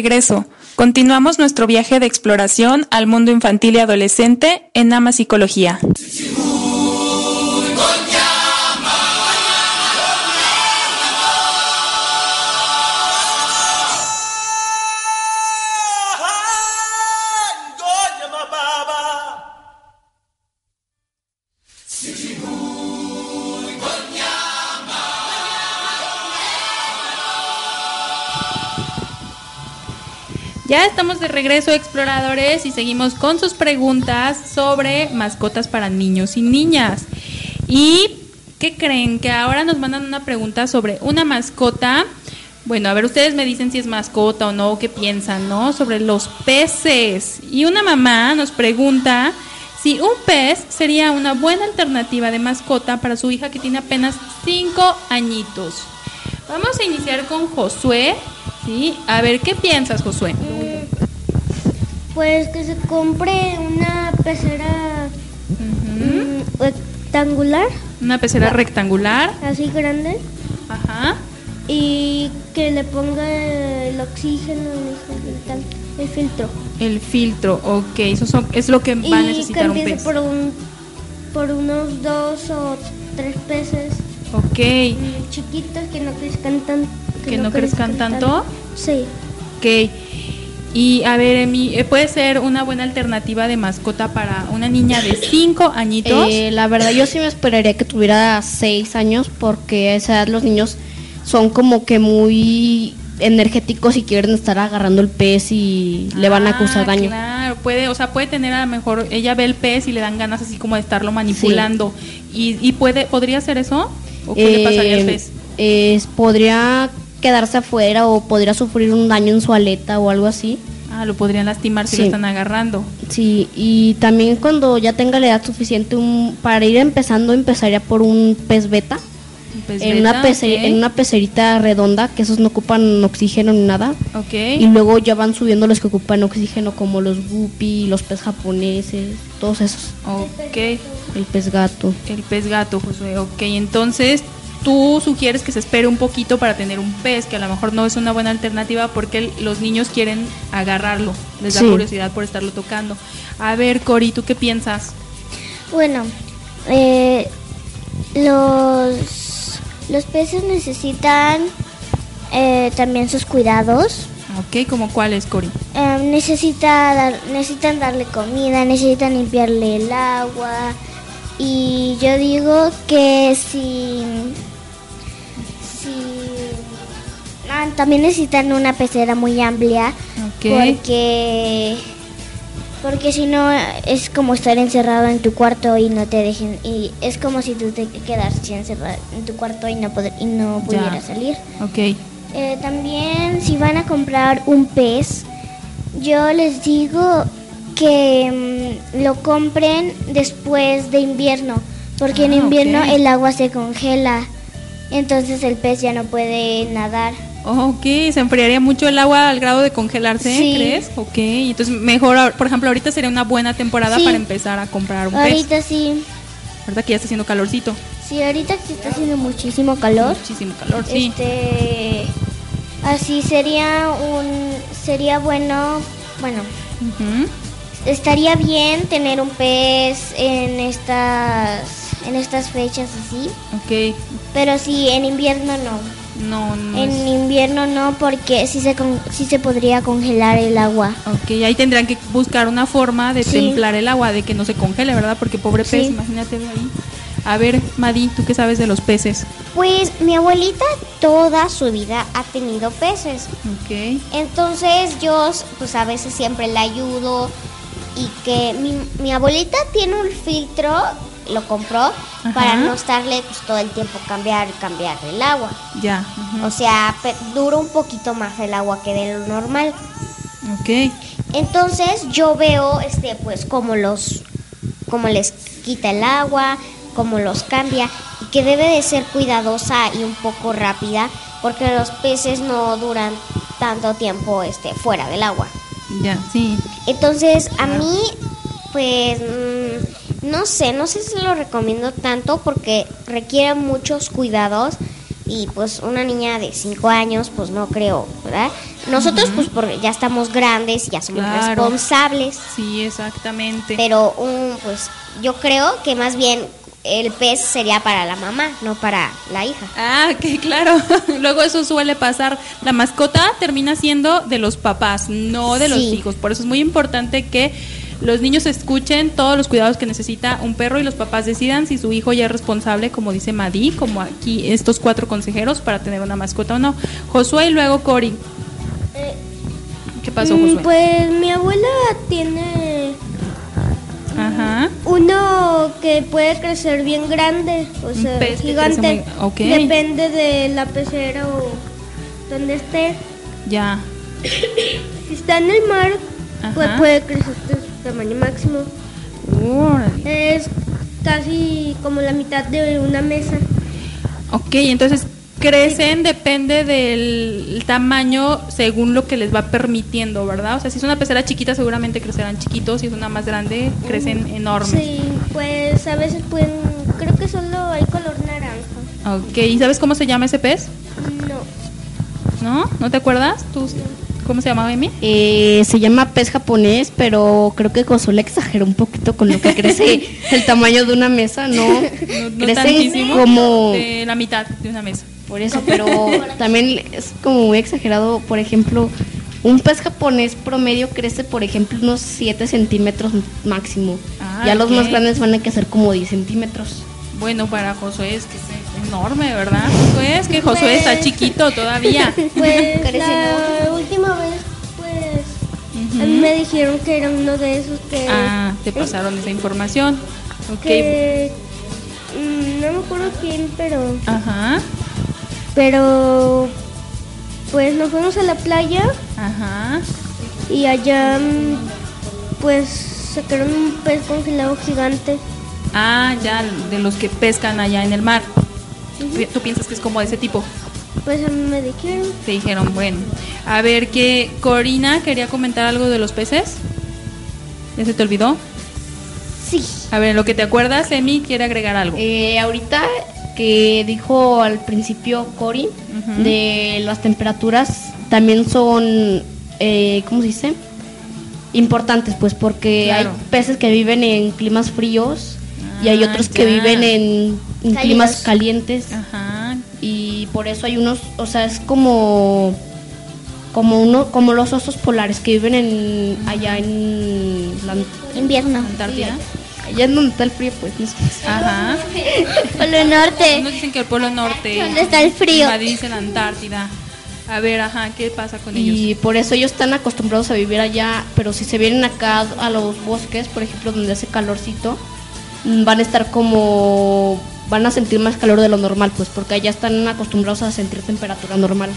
S7: Regreso. Continuamos nuestro viaje de exploración al mundo infantil y adolescente en Ama Psicología.
S1: Estamos de regreso, exploradores, y seguimos con sus preguntas sobre mascotas para niños y niñas. ¿Y qué creen? Que ahora nos mandan una pregunta sobre una mascota. Bueno, a ver, ustedes me dicen si es mascota o no, qué piensan, ¿no? Sobre los peces. Y una mamá nos pregunta si un pez sería una buena alternativa de mascota para su hija que tiene apenas 5 añitos. Vamos a iniciar con Josué. ¿sí? A ver, ¿qué piensas, Josué?
S3: Pues que se compre una pecera mm, rectangular,
S1: Una pecera rectangular.
S3: así grande,
S1: Ajá.
S3: y que le ponga el oxígeno, el, tal- el filtro.
S1: El filtro, ok. Eso son- es lo que va a
S3: que
S1: necesitar un pez.
S3: por, un, por unos dos o tres peces
S1: Ok.
S3: mm, chiquitos que no crezcan tan
S1: ¿Que no crezcan tanto?
S3: Sí.
S1: Ok. Y a ver, Emi, eh, ¿puede ser una buena alternativa de mascota para una niña de 5 añitos?
S4: Eh, la verdad, yo sí me esperaría que tuviera seis años porque a esa edad los niños son como que muy energéticos y quieren estar agarrando el pez y le van a causar
S1: Ah,
S4: daño.
S1: Claro, puede, o sea, puede tener a lo mejor, ella ve el pez y le dan ganas así como de estarlo manipulando. Y, y puede, ¿podría hacer eso? ¿O qué le pasaría al
S4: Eh,
S1: pez?
S4: es- podría quedarse afuera o podría sufrir un daño en su aleta o algo así.
S1: Ah, lo podrían lastimar si
S4: sí.
S1: lo están agarrando.
S4: Sí, y también cuando ya tenga la edad suficiente un, para ir empezando, empezaría por un pez beta.
S1: Un pez
S4: en, una pece-
S1: ok.
S4: en una pecerita redonda, que esos no ocupan oxígeno ni nada.
S1: Ok.
S4: Y luego ya van subiendo los que ocupan oxígeno, como los guppy, los pez japoneses, todos esos.
S1: Ok.
S4: El pez gato.
S1: El pez gato, Josué. Ok, entonces tú sugieres que se espere un poquito para tener un pez, que a lo mejor no es una buena alternativa porque los niños quieren agarrarlo, les da
S4: Sí.
S1: curiosidad por estarlo tocando. A ver, Cori, ¿tú qué piensas?
S3: Bueno, eh, los, los peces necesitan eh, también sus cuidados.
S1: Ok, ¿como cuáles, Cori?
S3: Eh, necesita dar- necesitan darle comida, necesitan limpiarle el agua. Y yo digo que si, ah, también necesitan una pecera muy amplia porque porque si no es como estar encerrado en tu cuarto y no te dejen y es como si tú te quedas encerrado en tu cuarto y no poder- y no
S1: Ya.
S3: pudieras salir. Eh, también si van a comprar un pez, yo les digo que mm, lo compren después de invierno, porque en
S1: Ah,
S3: invierno el agua se congela, entonces el pez ya no puede nadar.
S1: Ok, se enfriaría mucho el agua al grado de congelarse,
S3: Sí.
S1: ¿crees? Ok, entonces mejor, por ejemplo, ahorita sería una buena temporada
S3: Sí.
S1: para empezar a comprar un pez.
S3: Ahorita sí,
S1: Ahorita que ya está haciendo calorcito.
S3: sí, ahorita que está haciendo muchísimo calor,
S1: Muchísimo calor, sí.
S3: este, así sería un, sería bueno, bueno, estaría bien tener un pez en estas, en estas fechas así.
S1: Ok,
S3: Pero sí, en invierno no.
S1: no, no.
S3: En
S1: es-
S3: invierno no, porque sí se, con- sí se podría congelar el agua.
S1: Ok, ahí tendrán que buscar una forma de
S3: Sí.
S1: templar el agua, de que no se congele, ¿verdad? Porque pobre pez,
S3: Sí.
S1: imagínate ahí. A ver, Madi, ¿tú qué sabes de los peces?
S2: Pues mi abuelita toda su vida ha tenido peces.
S1: Ok,
S2: Entonces yo pues a veces siempre la ayudo y que mi, mi abuelita tiene un filtro, lo compró para no estarle pues, todo el tiempo cambiar y cambiar el agua.
S1: ya.
S2: O sea, dura un poquito más el agua que de lo normal.
S1: Ok,
S2: Entonces yo veo este pues como los como les quita el agua, como los cambia y que debe de ser cuidadosa y un poco rápida porque los peces no duran tanto tiempo este fuera del agua.
S1: ya, sí.
S2: Entonces, a mí pues mm, no sé, no sé si lo recomiendo tanto porque requiere muchos cuidados Y pues una niña de 5 años, pues no creo, ¿verdad? Nosotros pues porque ya estamos grandes y ya somos
S1: Claro.
S2: responsables.
S1: Sí, exactamente.
S2: Pero un, pues yo creo que más bien el pez sería para la mamá, no para la hija.
S1: Ah, que claro. Luego eso suele pasar. La mascota termina siendo de los papás, no de los hijos. Por eso es muy importante que los niños escuchen todos los cuidados que necesita un perro y los papás decidan si su hijo ya es responsable, como dice Madi, como aquí estos cuatro consejeros, para tener una mascota o no. Josué y luego Cori. ¿Qué pasó,
S3: Mm,
S1: Josué?
S3: Pues mi abuela tiene
S1: Ajá.
S3: uno que puede crecer bien grande, o sea,
S1: pez
S3: gigante.
S1: crece muy- ok.
S3: Depende de la pecera o donde esté.
S1: Ya.
S3: Si está en el mar, pues puede crecer tamaño máximo.
S1: Órale.
S3: Es casi como la mitad de una mesa.
S1: Ok, entonces crecen, depende del tamaño según lo que les va permitiendo, ¿verdad? O sea, si es una pecera chiquita seguramente crecerán chiquitos, si es una más grande crecen enormes.
S3: Sí, pues a veces pueden, creo que solo hay color naranja.
S1: Ok, ¿y sabes cómo se llama ese pez?
S3: No.
S1: ¿No? ¿No te acuerdas? ¿Tú, ¿Cómo se llamaba Emi?
S4: Eh, se llama pez japonés, pero creo que Josué le exageró un poquito con lo que crece el tamaño de una mesa, ¿no?
S1: No, no tantísimo,
S4: como...
S1: de la mitad de una mesa.
S4: Por eso, pero también es como muy exagerado. Por ejemplo, un pez japonés promedio crece, por ejemplo, unos 7 centímetros máximo.
S1: Ah,
S4: ya los más grandes van a crecer como 10 centímetros.
S1: Bueno, para Josué es que es enorme, ¿verdad? Josué es que Josué está chiquito todavía.
S3: Pues la última vez, pues a mí me dijeron que era uno de esos que...
S1: Ah, te pasaron esa información. Ok.
S3: que mm, no me acuerdo quién, pero...
S1: Ajá.
S3: Pero pues nos fuimos a la playa
S1: Ajá.
S3: y allá mm, pues sacaron un pez congelado gigante.
S1: Ah, ya, de los que pescan allá en el mar. ¿Tú piensas que es como de ese tipo?
S3: Pues a mí me dijeron.
S1: Te dijeron, bueno. A ver, que Corina quería comentar algo de los peces. ¿Ya se te olvidó?
S3: Sí.
S1: A ver, lo que te acuerdas, Emi quiere agregar algo.
S4: Eh, ahorita que dijo al principio Cory de las temperaturas también son, eh, ¿cómo se dice? Importantes, pues porque
S1: Claro.
S4: hay peces que viven en climas fríos y hay otros que viven en, climas calientes
S1: Ajá.
S4: y por eso hay unos, o sea, es como como uno como los osos polares que viven en allá en la
S2: Invierno.
S1: Antártida.
S4: allá en donde está el frío, pues. no sé.
S1: Ajá.
S2: Polo Norte.
S1: Unos dicen que el Polo Norte.
S2: ¿Dónde está el frío?
S1: Dice la Antártida. A ver, ajá, ¿qué pasa con ellos?
S4: Y por eso ellos están acostumbrados a vivir allá, pero si se vienen acá a los bosques, por ejemplo, donde hace calorcito, van a estar como van a sentir más calor de lo normal, pues porque allá están acostumbrados a sentir temperatura normal.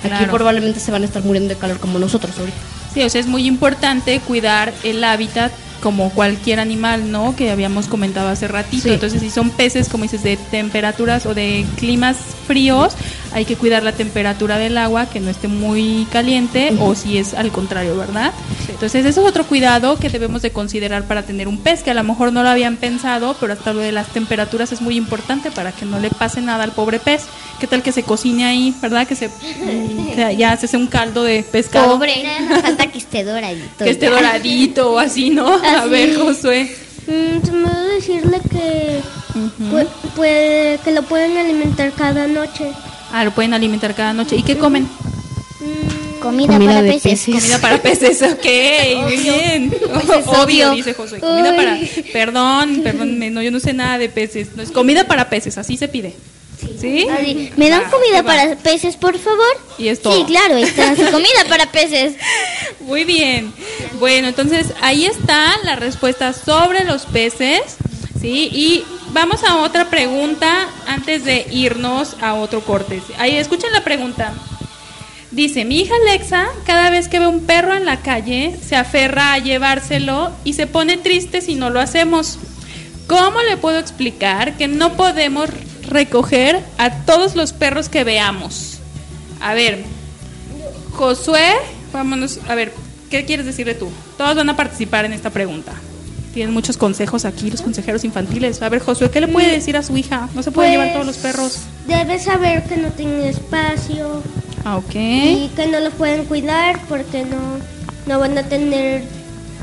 S4: Aquí
S1: Claro.
S4: probablemente se van a estar muriendo de calor como nosotros ahorita.
S1: Sí, o sea, es muy importante cuidar el hábitat como cualquier animal, ¿no? Que habíamos comentado hace ratito.
S4: Sí.
S1: Entonces, si son peces, como dices, de temperaturas o de climas fríos, hay que cuidar la temperatura del agua, que no esté muy caliente, o si es al contrario, ¿verdad? Entonces, eso es otro cuidado que debemos de considerar para tener un pez, que a lo mejor no lo habían pensado, pero hasta lo de las temperaturas es muy importante para que no le pase nada al pobre pez. ¿Qué tal que se cocine ahí, verdad? Que se que ya se hace un caldo de pescado.
S2: Pobre. Nada, falta que esté doradito.
S1: Que esté doradito o así, ¿no? A ver, Josué.
S3: Mm, olvidó decirle que, pue- puede- que lo pueden alimentar cada noche.
S1: Ah, lo pueden alimentar cada noche. ¿Y qué comen?
S2: Comida,
S4: Comida
S2: para
S4: de
S2: peces.
S4: peces.
S1: Comida para peces, ok, muy bien. Obvio,
S2: obvio.
S1: dice Josué. Comida
S3: Uy.
S1: para. Perdón, perdón, me- no, yo no sé nada de peces. No, es comida para peces, así se pide. ¿Sí?
S2: Así, ¿Me dan comida para peces, por favor?
S1: Y es todo.
S2: Sí, claro, está su comida para peces.
S1: Muy bien. Bueno, entonces ahí está la respuesta sobre los peces, ¿sí? Y vamos a otra pregunta antes de irnos a otro corte. Ahí escuchen la pregunta. Dice, mi hija Alexa, cada vez que ve un perro en la calle, se aferra a llevárselo y se pone triste si no lo hacemos. ¿Cómo le puedo explicar que no podemos recoger a todos los perros que veamos? A ver, Josué, vámonos, a ver, ¿qué quieres decirle tú? Todos van a participar en esta pregunta. Tienen muchos consejos aquí, los consejeros infantiles. A ver, Josué, ¿qué le puede decir a su hija? No se puede
S3: Pues-
S1: llevar todos los perros.
S3: debe saber que no tienen espacio
S1: Ah, ok.
S3: y que no lo pueden cuidar porque no, no van a tener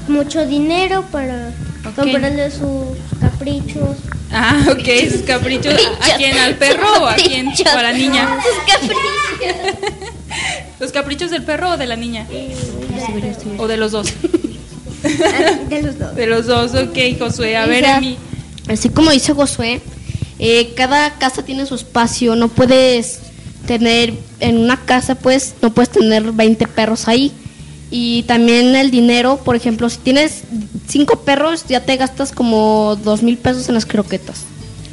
S3: mucho dinero para comprarle sus caprichos.
S1: Ah, ok, sus caprichos. ¿A quién? ¿Al perro o a quién? ¿O a la niña?
S3: Sus caprichos.
S1: ¿Los caprichos del perro o de la niña? ¿O de los dos?
S3: De los dos.
S1: De los dos, ok, Josué. A ver, a mí.
S4: Así como dice Josué, eh, cada casa tiene su espacio, no puedes tener en una casa pues no puedes tener 20 perros ahí y también el dinero por ejemplo si tienes cinco perros ya te gastas como dos mil pesos en las croquetas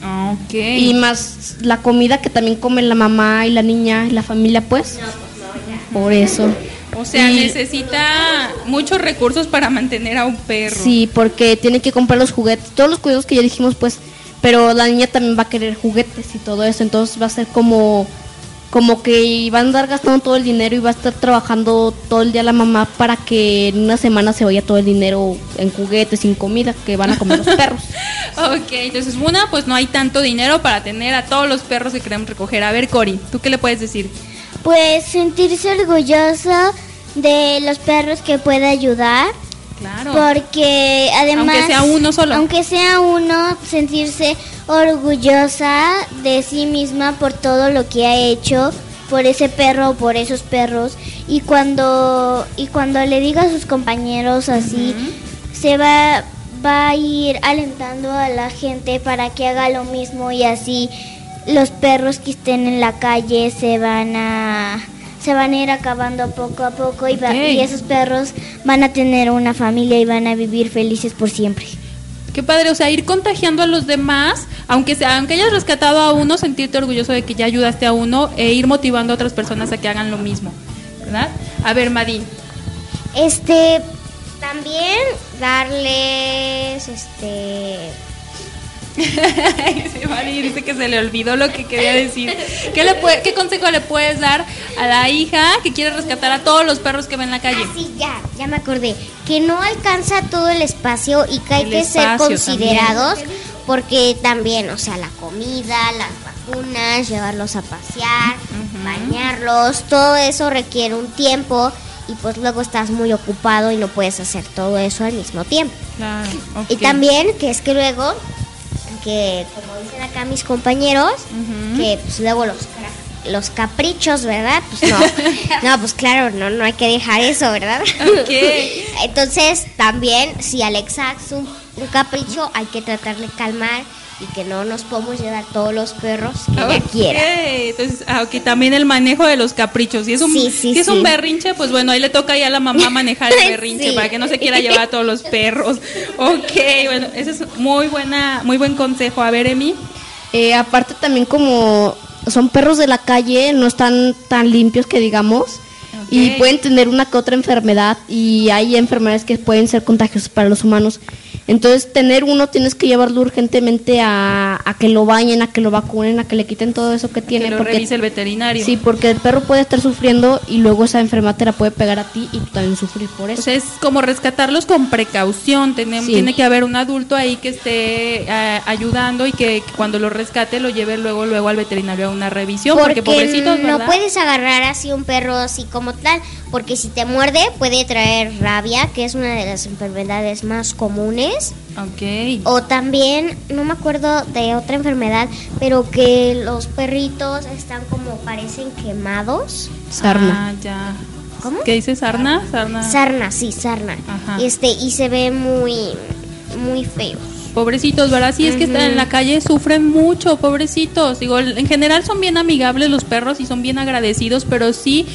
S1: Ah, Ok.
S4: y más la comida que también comen la mamá y la niña y la familia pues por eso
S1: O sea,
S4: Y-
S1: necesita muchos recursos para mantener a un perro.
S4: Sí, porque tiene que comprar los juguetes, todos los cuidados que ya dijimos, pues, pero la niña también va a querer juguetes y todo eso, entonces va a ser como como que va a andar gastando todo el dinero y va a estar trabajando todo el día la mamá para que en una semana se vaya todo el dinero en juguetes, sin comida que van a comer los perros.
S1: Ok, entonces una, pues no hay tanto dinero para tener a todos los perros que queremos recoger. A ver, Cori, ¿tú qué le puedes decir?
S3: Pues sentirse orgulloso de los perros que puede ayudar.
S1: Claro.
S3: Porque además...
S1: Aunque sea uno solo.
S3: Aunque sea uno, sentirse orgullosa de sí misma por todo lo que ha hecho por ese perro o por esos perros y cuando y cuando le diga a sus compañeros así se va va a ir alentando a la gente para que haga lo mismo y así los perros que estén en la calle se van a se van a ir acabando poco a poco y, va- y esos perros van a tener una familia y van a vivir felices por siempre.
S1: Qué padre, o sea, ir contagiando a los demás, aunque sea, aunque hayas rescatado a uno, sentirte orgulloso de que ya ayudaste a uno e ir motivando a otras personas a que hagan lo mismo, ¿verdad? A ver, Madi.
S3: Este también darles este
S1: Sí, Madi dice que se le olvidó lo que quería decir. ¿Qué, le puede- ¿Qué consejo le puedes dar a la hija que quiere rescatar a todos los perros que ve en la calle?
S3: Ah, sí, ya, ya me acordé. Que no alcanza todo el espacio y que hay
S1: El
S3: que ser considerados porque también, o sea, la comida, las vacunas, llevarlos a pasear, bañarlos, todo eso requiere un tiempo y pues luego estás muy ocupado y no puedes hacer todo eso al mismo tiempo.
S1: Claro,
S3: Y también que es que luego, que como dicen acá mis compañeros, que pues luego los, los caprichos, ¿verdad? Pues no, no, pues claro, no, no hay que dejar eso, ¿verdad? Entonces también si Alexa hace un, un capricho hay que tratar de calmar y que no nos podemos llevar todos los perros que ella
S1: Ok,
S3: quiera.
S1: Entonces, ah, ok, también el manejo de los caprichos. Si es un,
S3: Sí, sí,
S1: si es
S3: sí.
S1: un berrinche, pues bueno, ahí le toca ya a la mamá manejar el berrinche
S3: Sí.
S1: para que no se quiera llevar a todos los perros. Ok, bueno, ese es muy buena, muy buen consejo. A ver, Emi.
S4: Eh, aparte también como son perros de la calle, no están tan limpios que digamos. Y pueden tener una que otra enfermedad y hay enfermedades que pueden ser contagiosas para los humanos. Entonces, tener uno tienes que llevarlo urgentemente a, a que lo bañen, a que lo vacunen, a que le quiten todo eso que tiene.
S1: que lo
S4: porque,
S1: revise el veterinario.
S4: sí, porque el perro puede estar sufriendo y luego esa enfermedad te la puede pegar a ti y tú también sufrir por eso.
S1: O sea, es como rescatarlos con precaución.
S4: Sí.
S1: Tiene que haber un adulto ahí que esté eh, ayudando y que, cuando lo rescate lo lleve luego luego al veterinario a una revisión. Porque, pobrecitos,
S3: no
S1: ¿verdad?
S3: puedes agarrar así un perro así como tal, porque si te muerde puede traer rabia, que es una de las enfermedades más comunes.
S1: Ok.
S3: O también, no me acuerdo de otra enfermedad, pero que los perritos están como parecen quemados.
S4: Sarna.
S1: Ah, ya.
S3: ¿Cómo?
S1: ¿Qué dice sarna? Sarna.
S3: Sarna, sí, sarna.
S1: Ajá.
S3: Este, y se ve muy, muy feo.
S1: Pobrecitos, ¿verdad? Sí, es que están en la calle, sufren mucho, pobrecitos. Digo, en general son bien amigables los perros y son bien agradecidos, pero sí,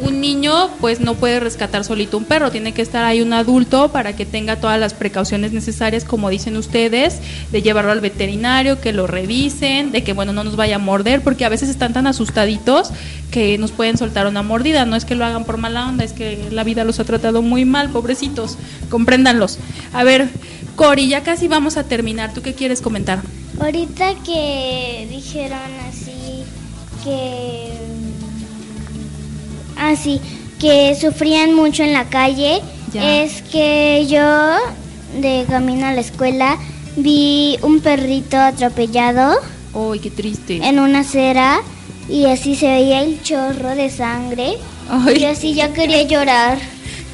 S1: un niño pues no puede rescatar solito un perro, tiene que estar ahí un adulto para que tenga todas las precauciones necesarias, como dicen ustedes, de llevarlo al veterinario, que lo revisen, de que bueno, no nos vaya a morder, porque a veces están tan asustaditos que nos pueden soltar una mordida, no es que lo hagan por mala onda, es que la vida los ha tratado muy mal, pobrecitos, compréndanlos. A ver, Cori, ya casi vamos a terminar, ¿tú qué quieres comentar?
S3: Ahorita que dijeron así que así que sufrían mucho en la calle,
S1: Ya.
S3: es que yo de camino a la escuela vi un perrito atropellado
S1: Uy, qué triste.
S3: en una acera y así se veía el chorro de sangre.
S1: Ay.
S3: Y así ya quería llorar.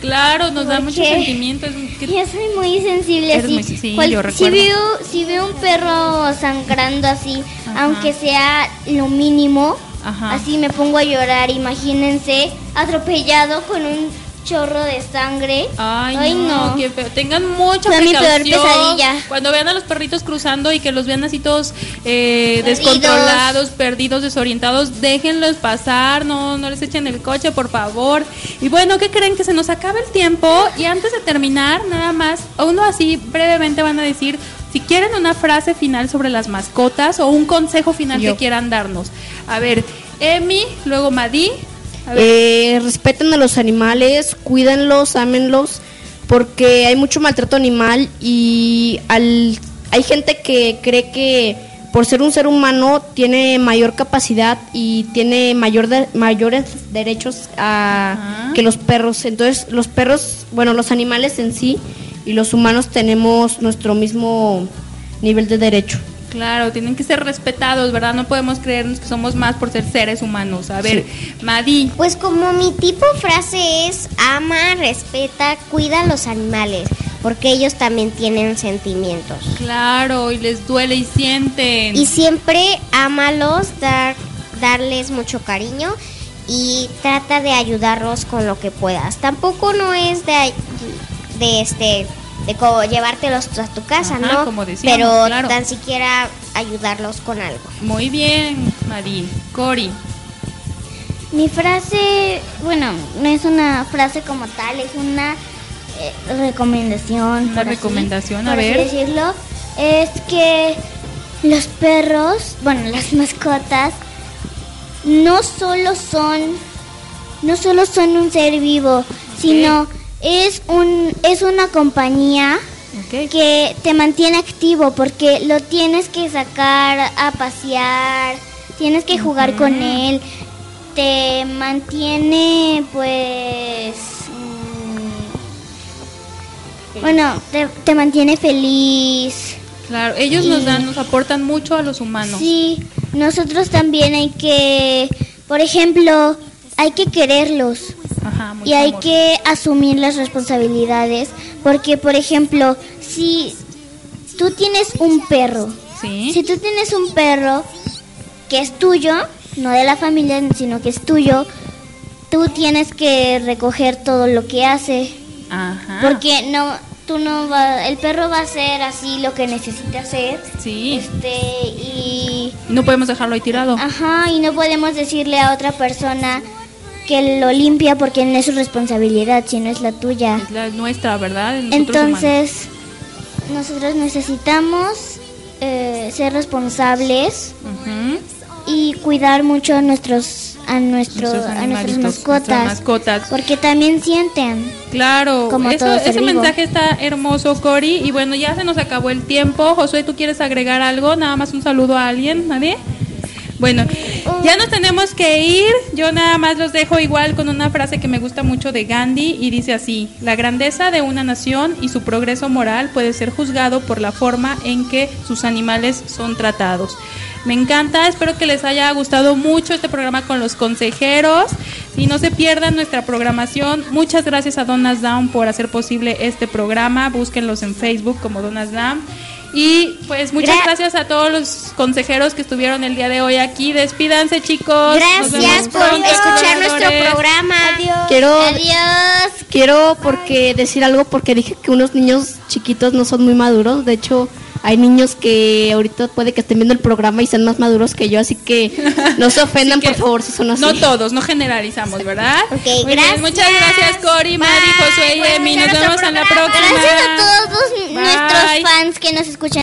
S1: Claro, nos da
S3: ¿Por
S1: mucho
S3: qué?
S1: sentimiento. es que-
S3: Yo soy muy sensible así.
S1: muy- sí,
S3: Cual-
S1: yo
S3: si veo si veo un perro sangrando así,
S1: Ajá.
S3: aunque sea lo mínimo,
S1: Ajá.
S3: así me pongo a llorar. Imagínense atropellado con un chorro de sangre.
S1: Ay, no, qué feo. Tengan mucha
S3: Fue mi peor
S1: precaución.
S3: pesadilla.
S1: Cuando vean a los perritos cruzando y que los vean así todos eh, descontrolados, perdidos, desorientados, déjenlos pasar, no, no les echen el coche, por favor. Y bueno, ¿qué creen? Que se nos acaba el tiempo y antes de terminar, nada más, uno así brevemente van a decir si quieren una frase final sobre las mascotas o un consejo final
S4: Yo.
S1: que quieran darnos. A ver, Emi, luego Madi.
S4: Eh, respeten a los animales, cuídenlos, ámenlos, porque hay mucho maltrato animal y al, hay gente que cree que por ser un ser humano tiene mayor capacidad y tiene mayor de- mayores derechos a- que los perros. Entonces los perros, bueno, los animales en sí y los humanos tenemos nuestro mismo nivel de derecho.
S1: Claro, tienen que ser respetados, ¿verdad? No podemos creernos que somos más por ser seres humanos. A ver, Madi.
S2: Pues como mi tipo frase es ama, respeta, cuida a los animales, porque ellos también tienen sentimientos.
S1: Claro, y les duele y sienten.
S2: Y siempre ámalos, dar, darles mucho cariño y trata de ayudarlos con lo que puedas. Tampoco no es de, de este de como llevártelos a tu casa,
S1: Ajá,
S2: ¿no?
S1: como decíamos,
S2: Pero
S1: claro.
S2: tan siquiera ayudarlos con algo.
S1: Muy bien, Madi. Cori.
S3: Mi frase, bueno, no es una frase como tal, es una eh, recomendación.
S1: Una
S3: así-
S1: recomendación, a
S3: por así
S1: ver.
S3: decirlo, es que los perros, bueno, las mascotas, no solo son, no solo son un ser vivo, sino es un, es una compañía que te mantiene activo porque lo tienes que sacar a pasear, tienes que jugar con él, te mantiene pues mm, bueno, te, te mantiene feliz.
S1: Claro, ellos nos dan, nos aportan mucho a los humanos.
S3: Sí, nosotros también hay que, por ejemplo, hay que quererlos.
S1: Ajá,
S3: Y hay
S1: amor.
S3: que asumir las responsabilidades, porque por ejemplo, si tú tienes un perro,
S1: Sí.
S3: si tú tienes un perro que es tuyo, no de la familia, sino que es tuyo, tú tienes que recoger todo lo que hace,
S1: Ajá.
S3: porque no, tú no va, el perro va a hacer así lo que necesita hacer,
S1: Sí.
S3: este y
S1: No podemos dejarlo ahí tirado.
S3: Ajá, y no podemos decirle a otra persona que lo limpia porque no es su responsabilidad, sino es la tuya.
S1: Es la nuestra, ¿verdad? Humanos.
S3: Entonces, nosotros necesitamos eh, ser responsables y cuidar mucho a nuestros a nuestro a nuestras mascotas,
S1: nuestras mascotas.
S3: porque también sienten.
S1: Claro,
S3: Como
S1: eso- ese mensaje está hermoso, Cori. Y bueno, ya se nos acabó el tiempo. Josué, ¿tú quieres agregar algo? Nada más un saludo a alguien, ¿nadie? Bueno, ya nos tenemos que ir. Yo nada más los dejo igual con una frase que me gusta mucho de Gandhi y dice así, la grandeza de una nación y su progreso moral puede ser juzgado por la forma en que sus animales son tratados. Me encanta, espero que les haya gustado mucho este programa con los consejeros y no se pierdan nuestra programación. Muchas gracias a Donas Down por hacer posible este programa. Búsquenlos en Facebook como Donas Down. Y pues muchas
S2: Gra-
S1: gracias a todos los consejeros que estuvieron el día de hoy aquí. Despídanse chicos.
S2: Gracias por
S1: pronto,
S2: escuchar nuestro programa.
S4: Quiero,
S3: Adiós.
S4: quiero porque decir algo porque dije que unos niños chiquitos no son muy maduros. De hecho, hay niños que ahorita puede que estén viendo el programa y sean más maduros que yo, así que no se ofendan, por favor, si son así.
S1: No todos, no generalizamos, ¿verdad?
S2: Ok,
S1: Muy bien,
S2: gracias.
S1: muchas gracias, Cori, Mari. Josué y Emi. Nos vemos en la próxima.
S3: Gracias a todos
S1: Bye.
S3: nuestros fans que nos escuchan.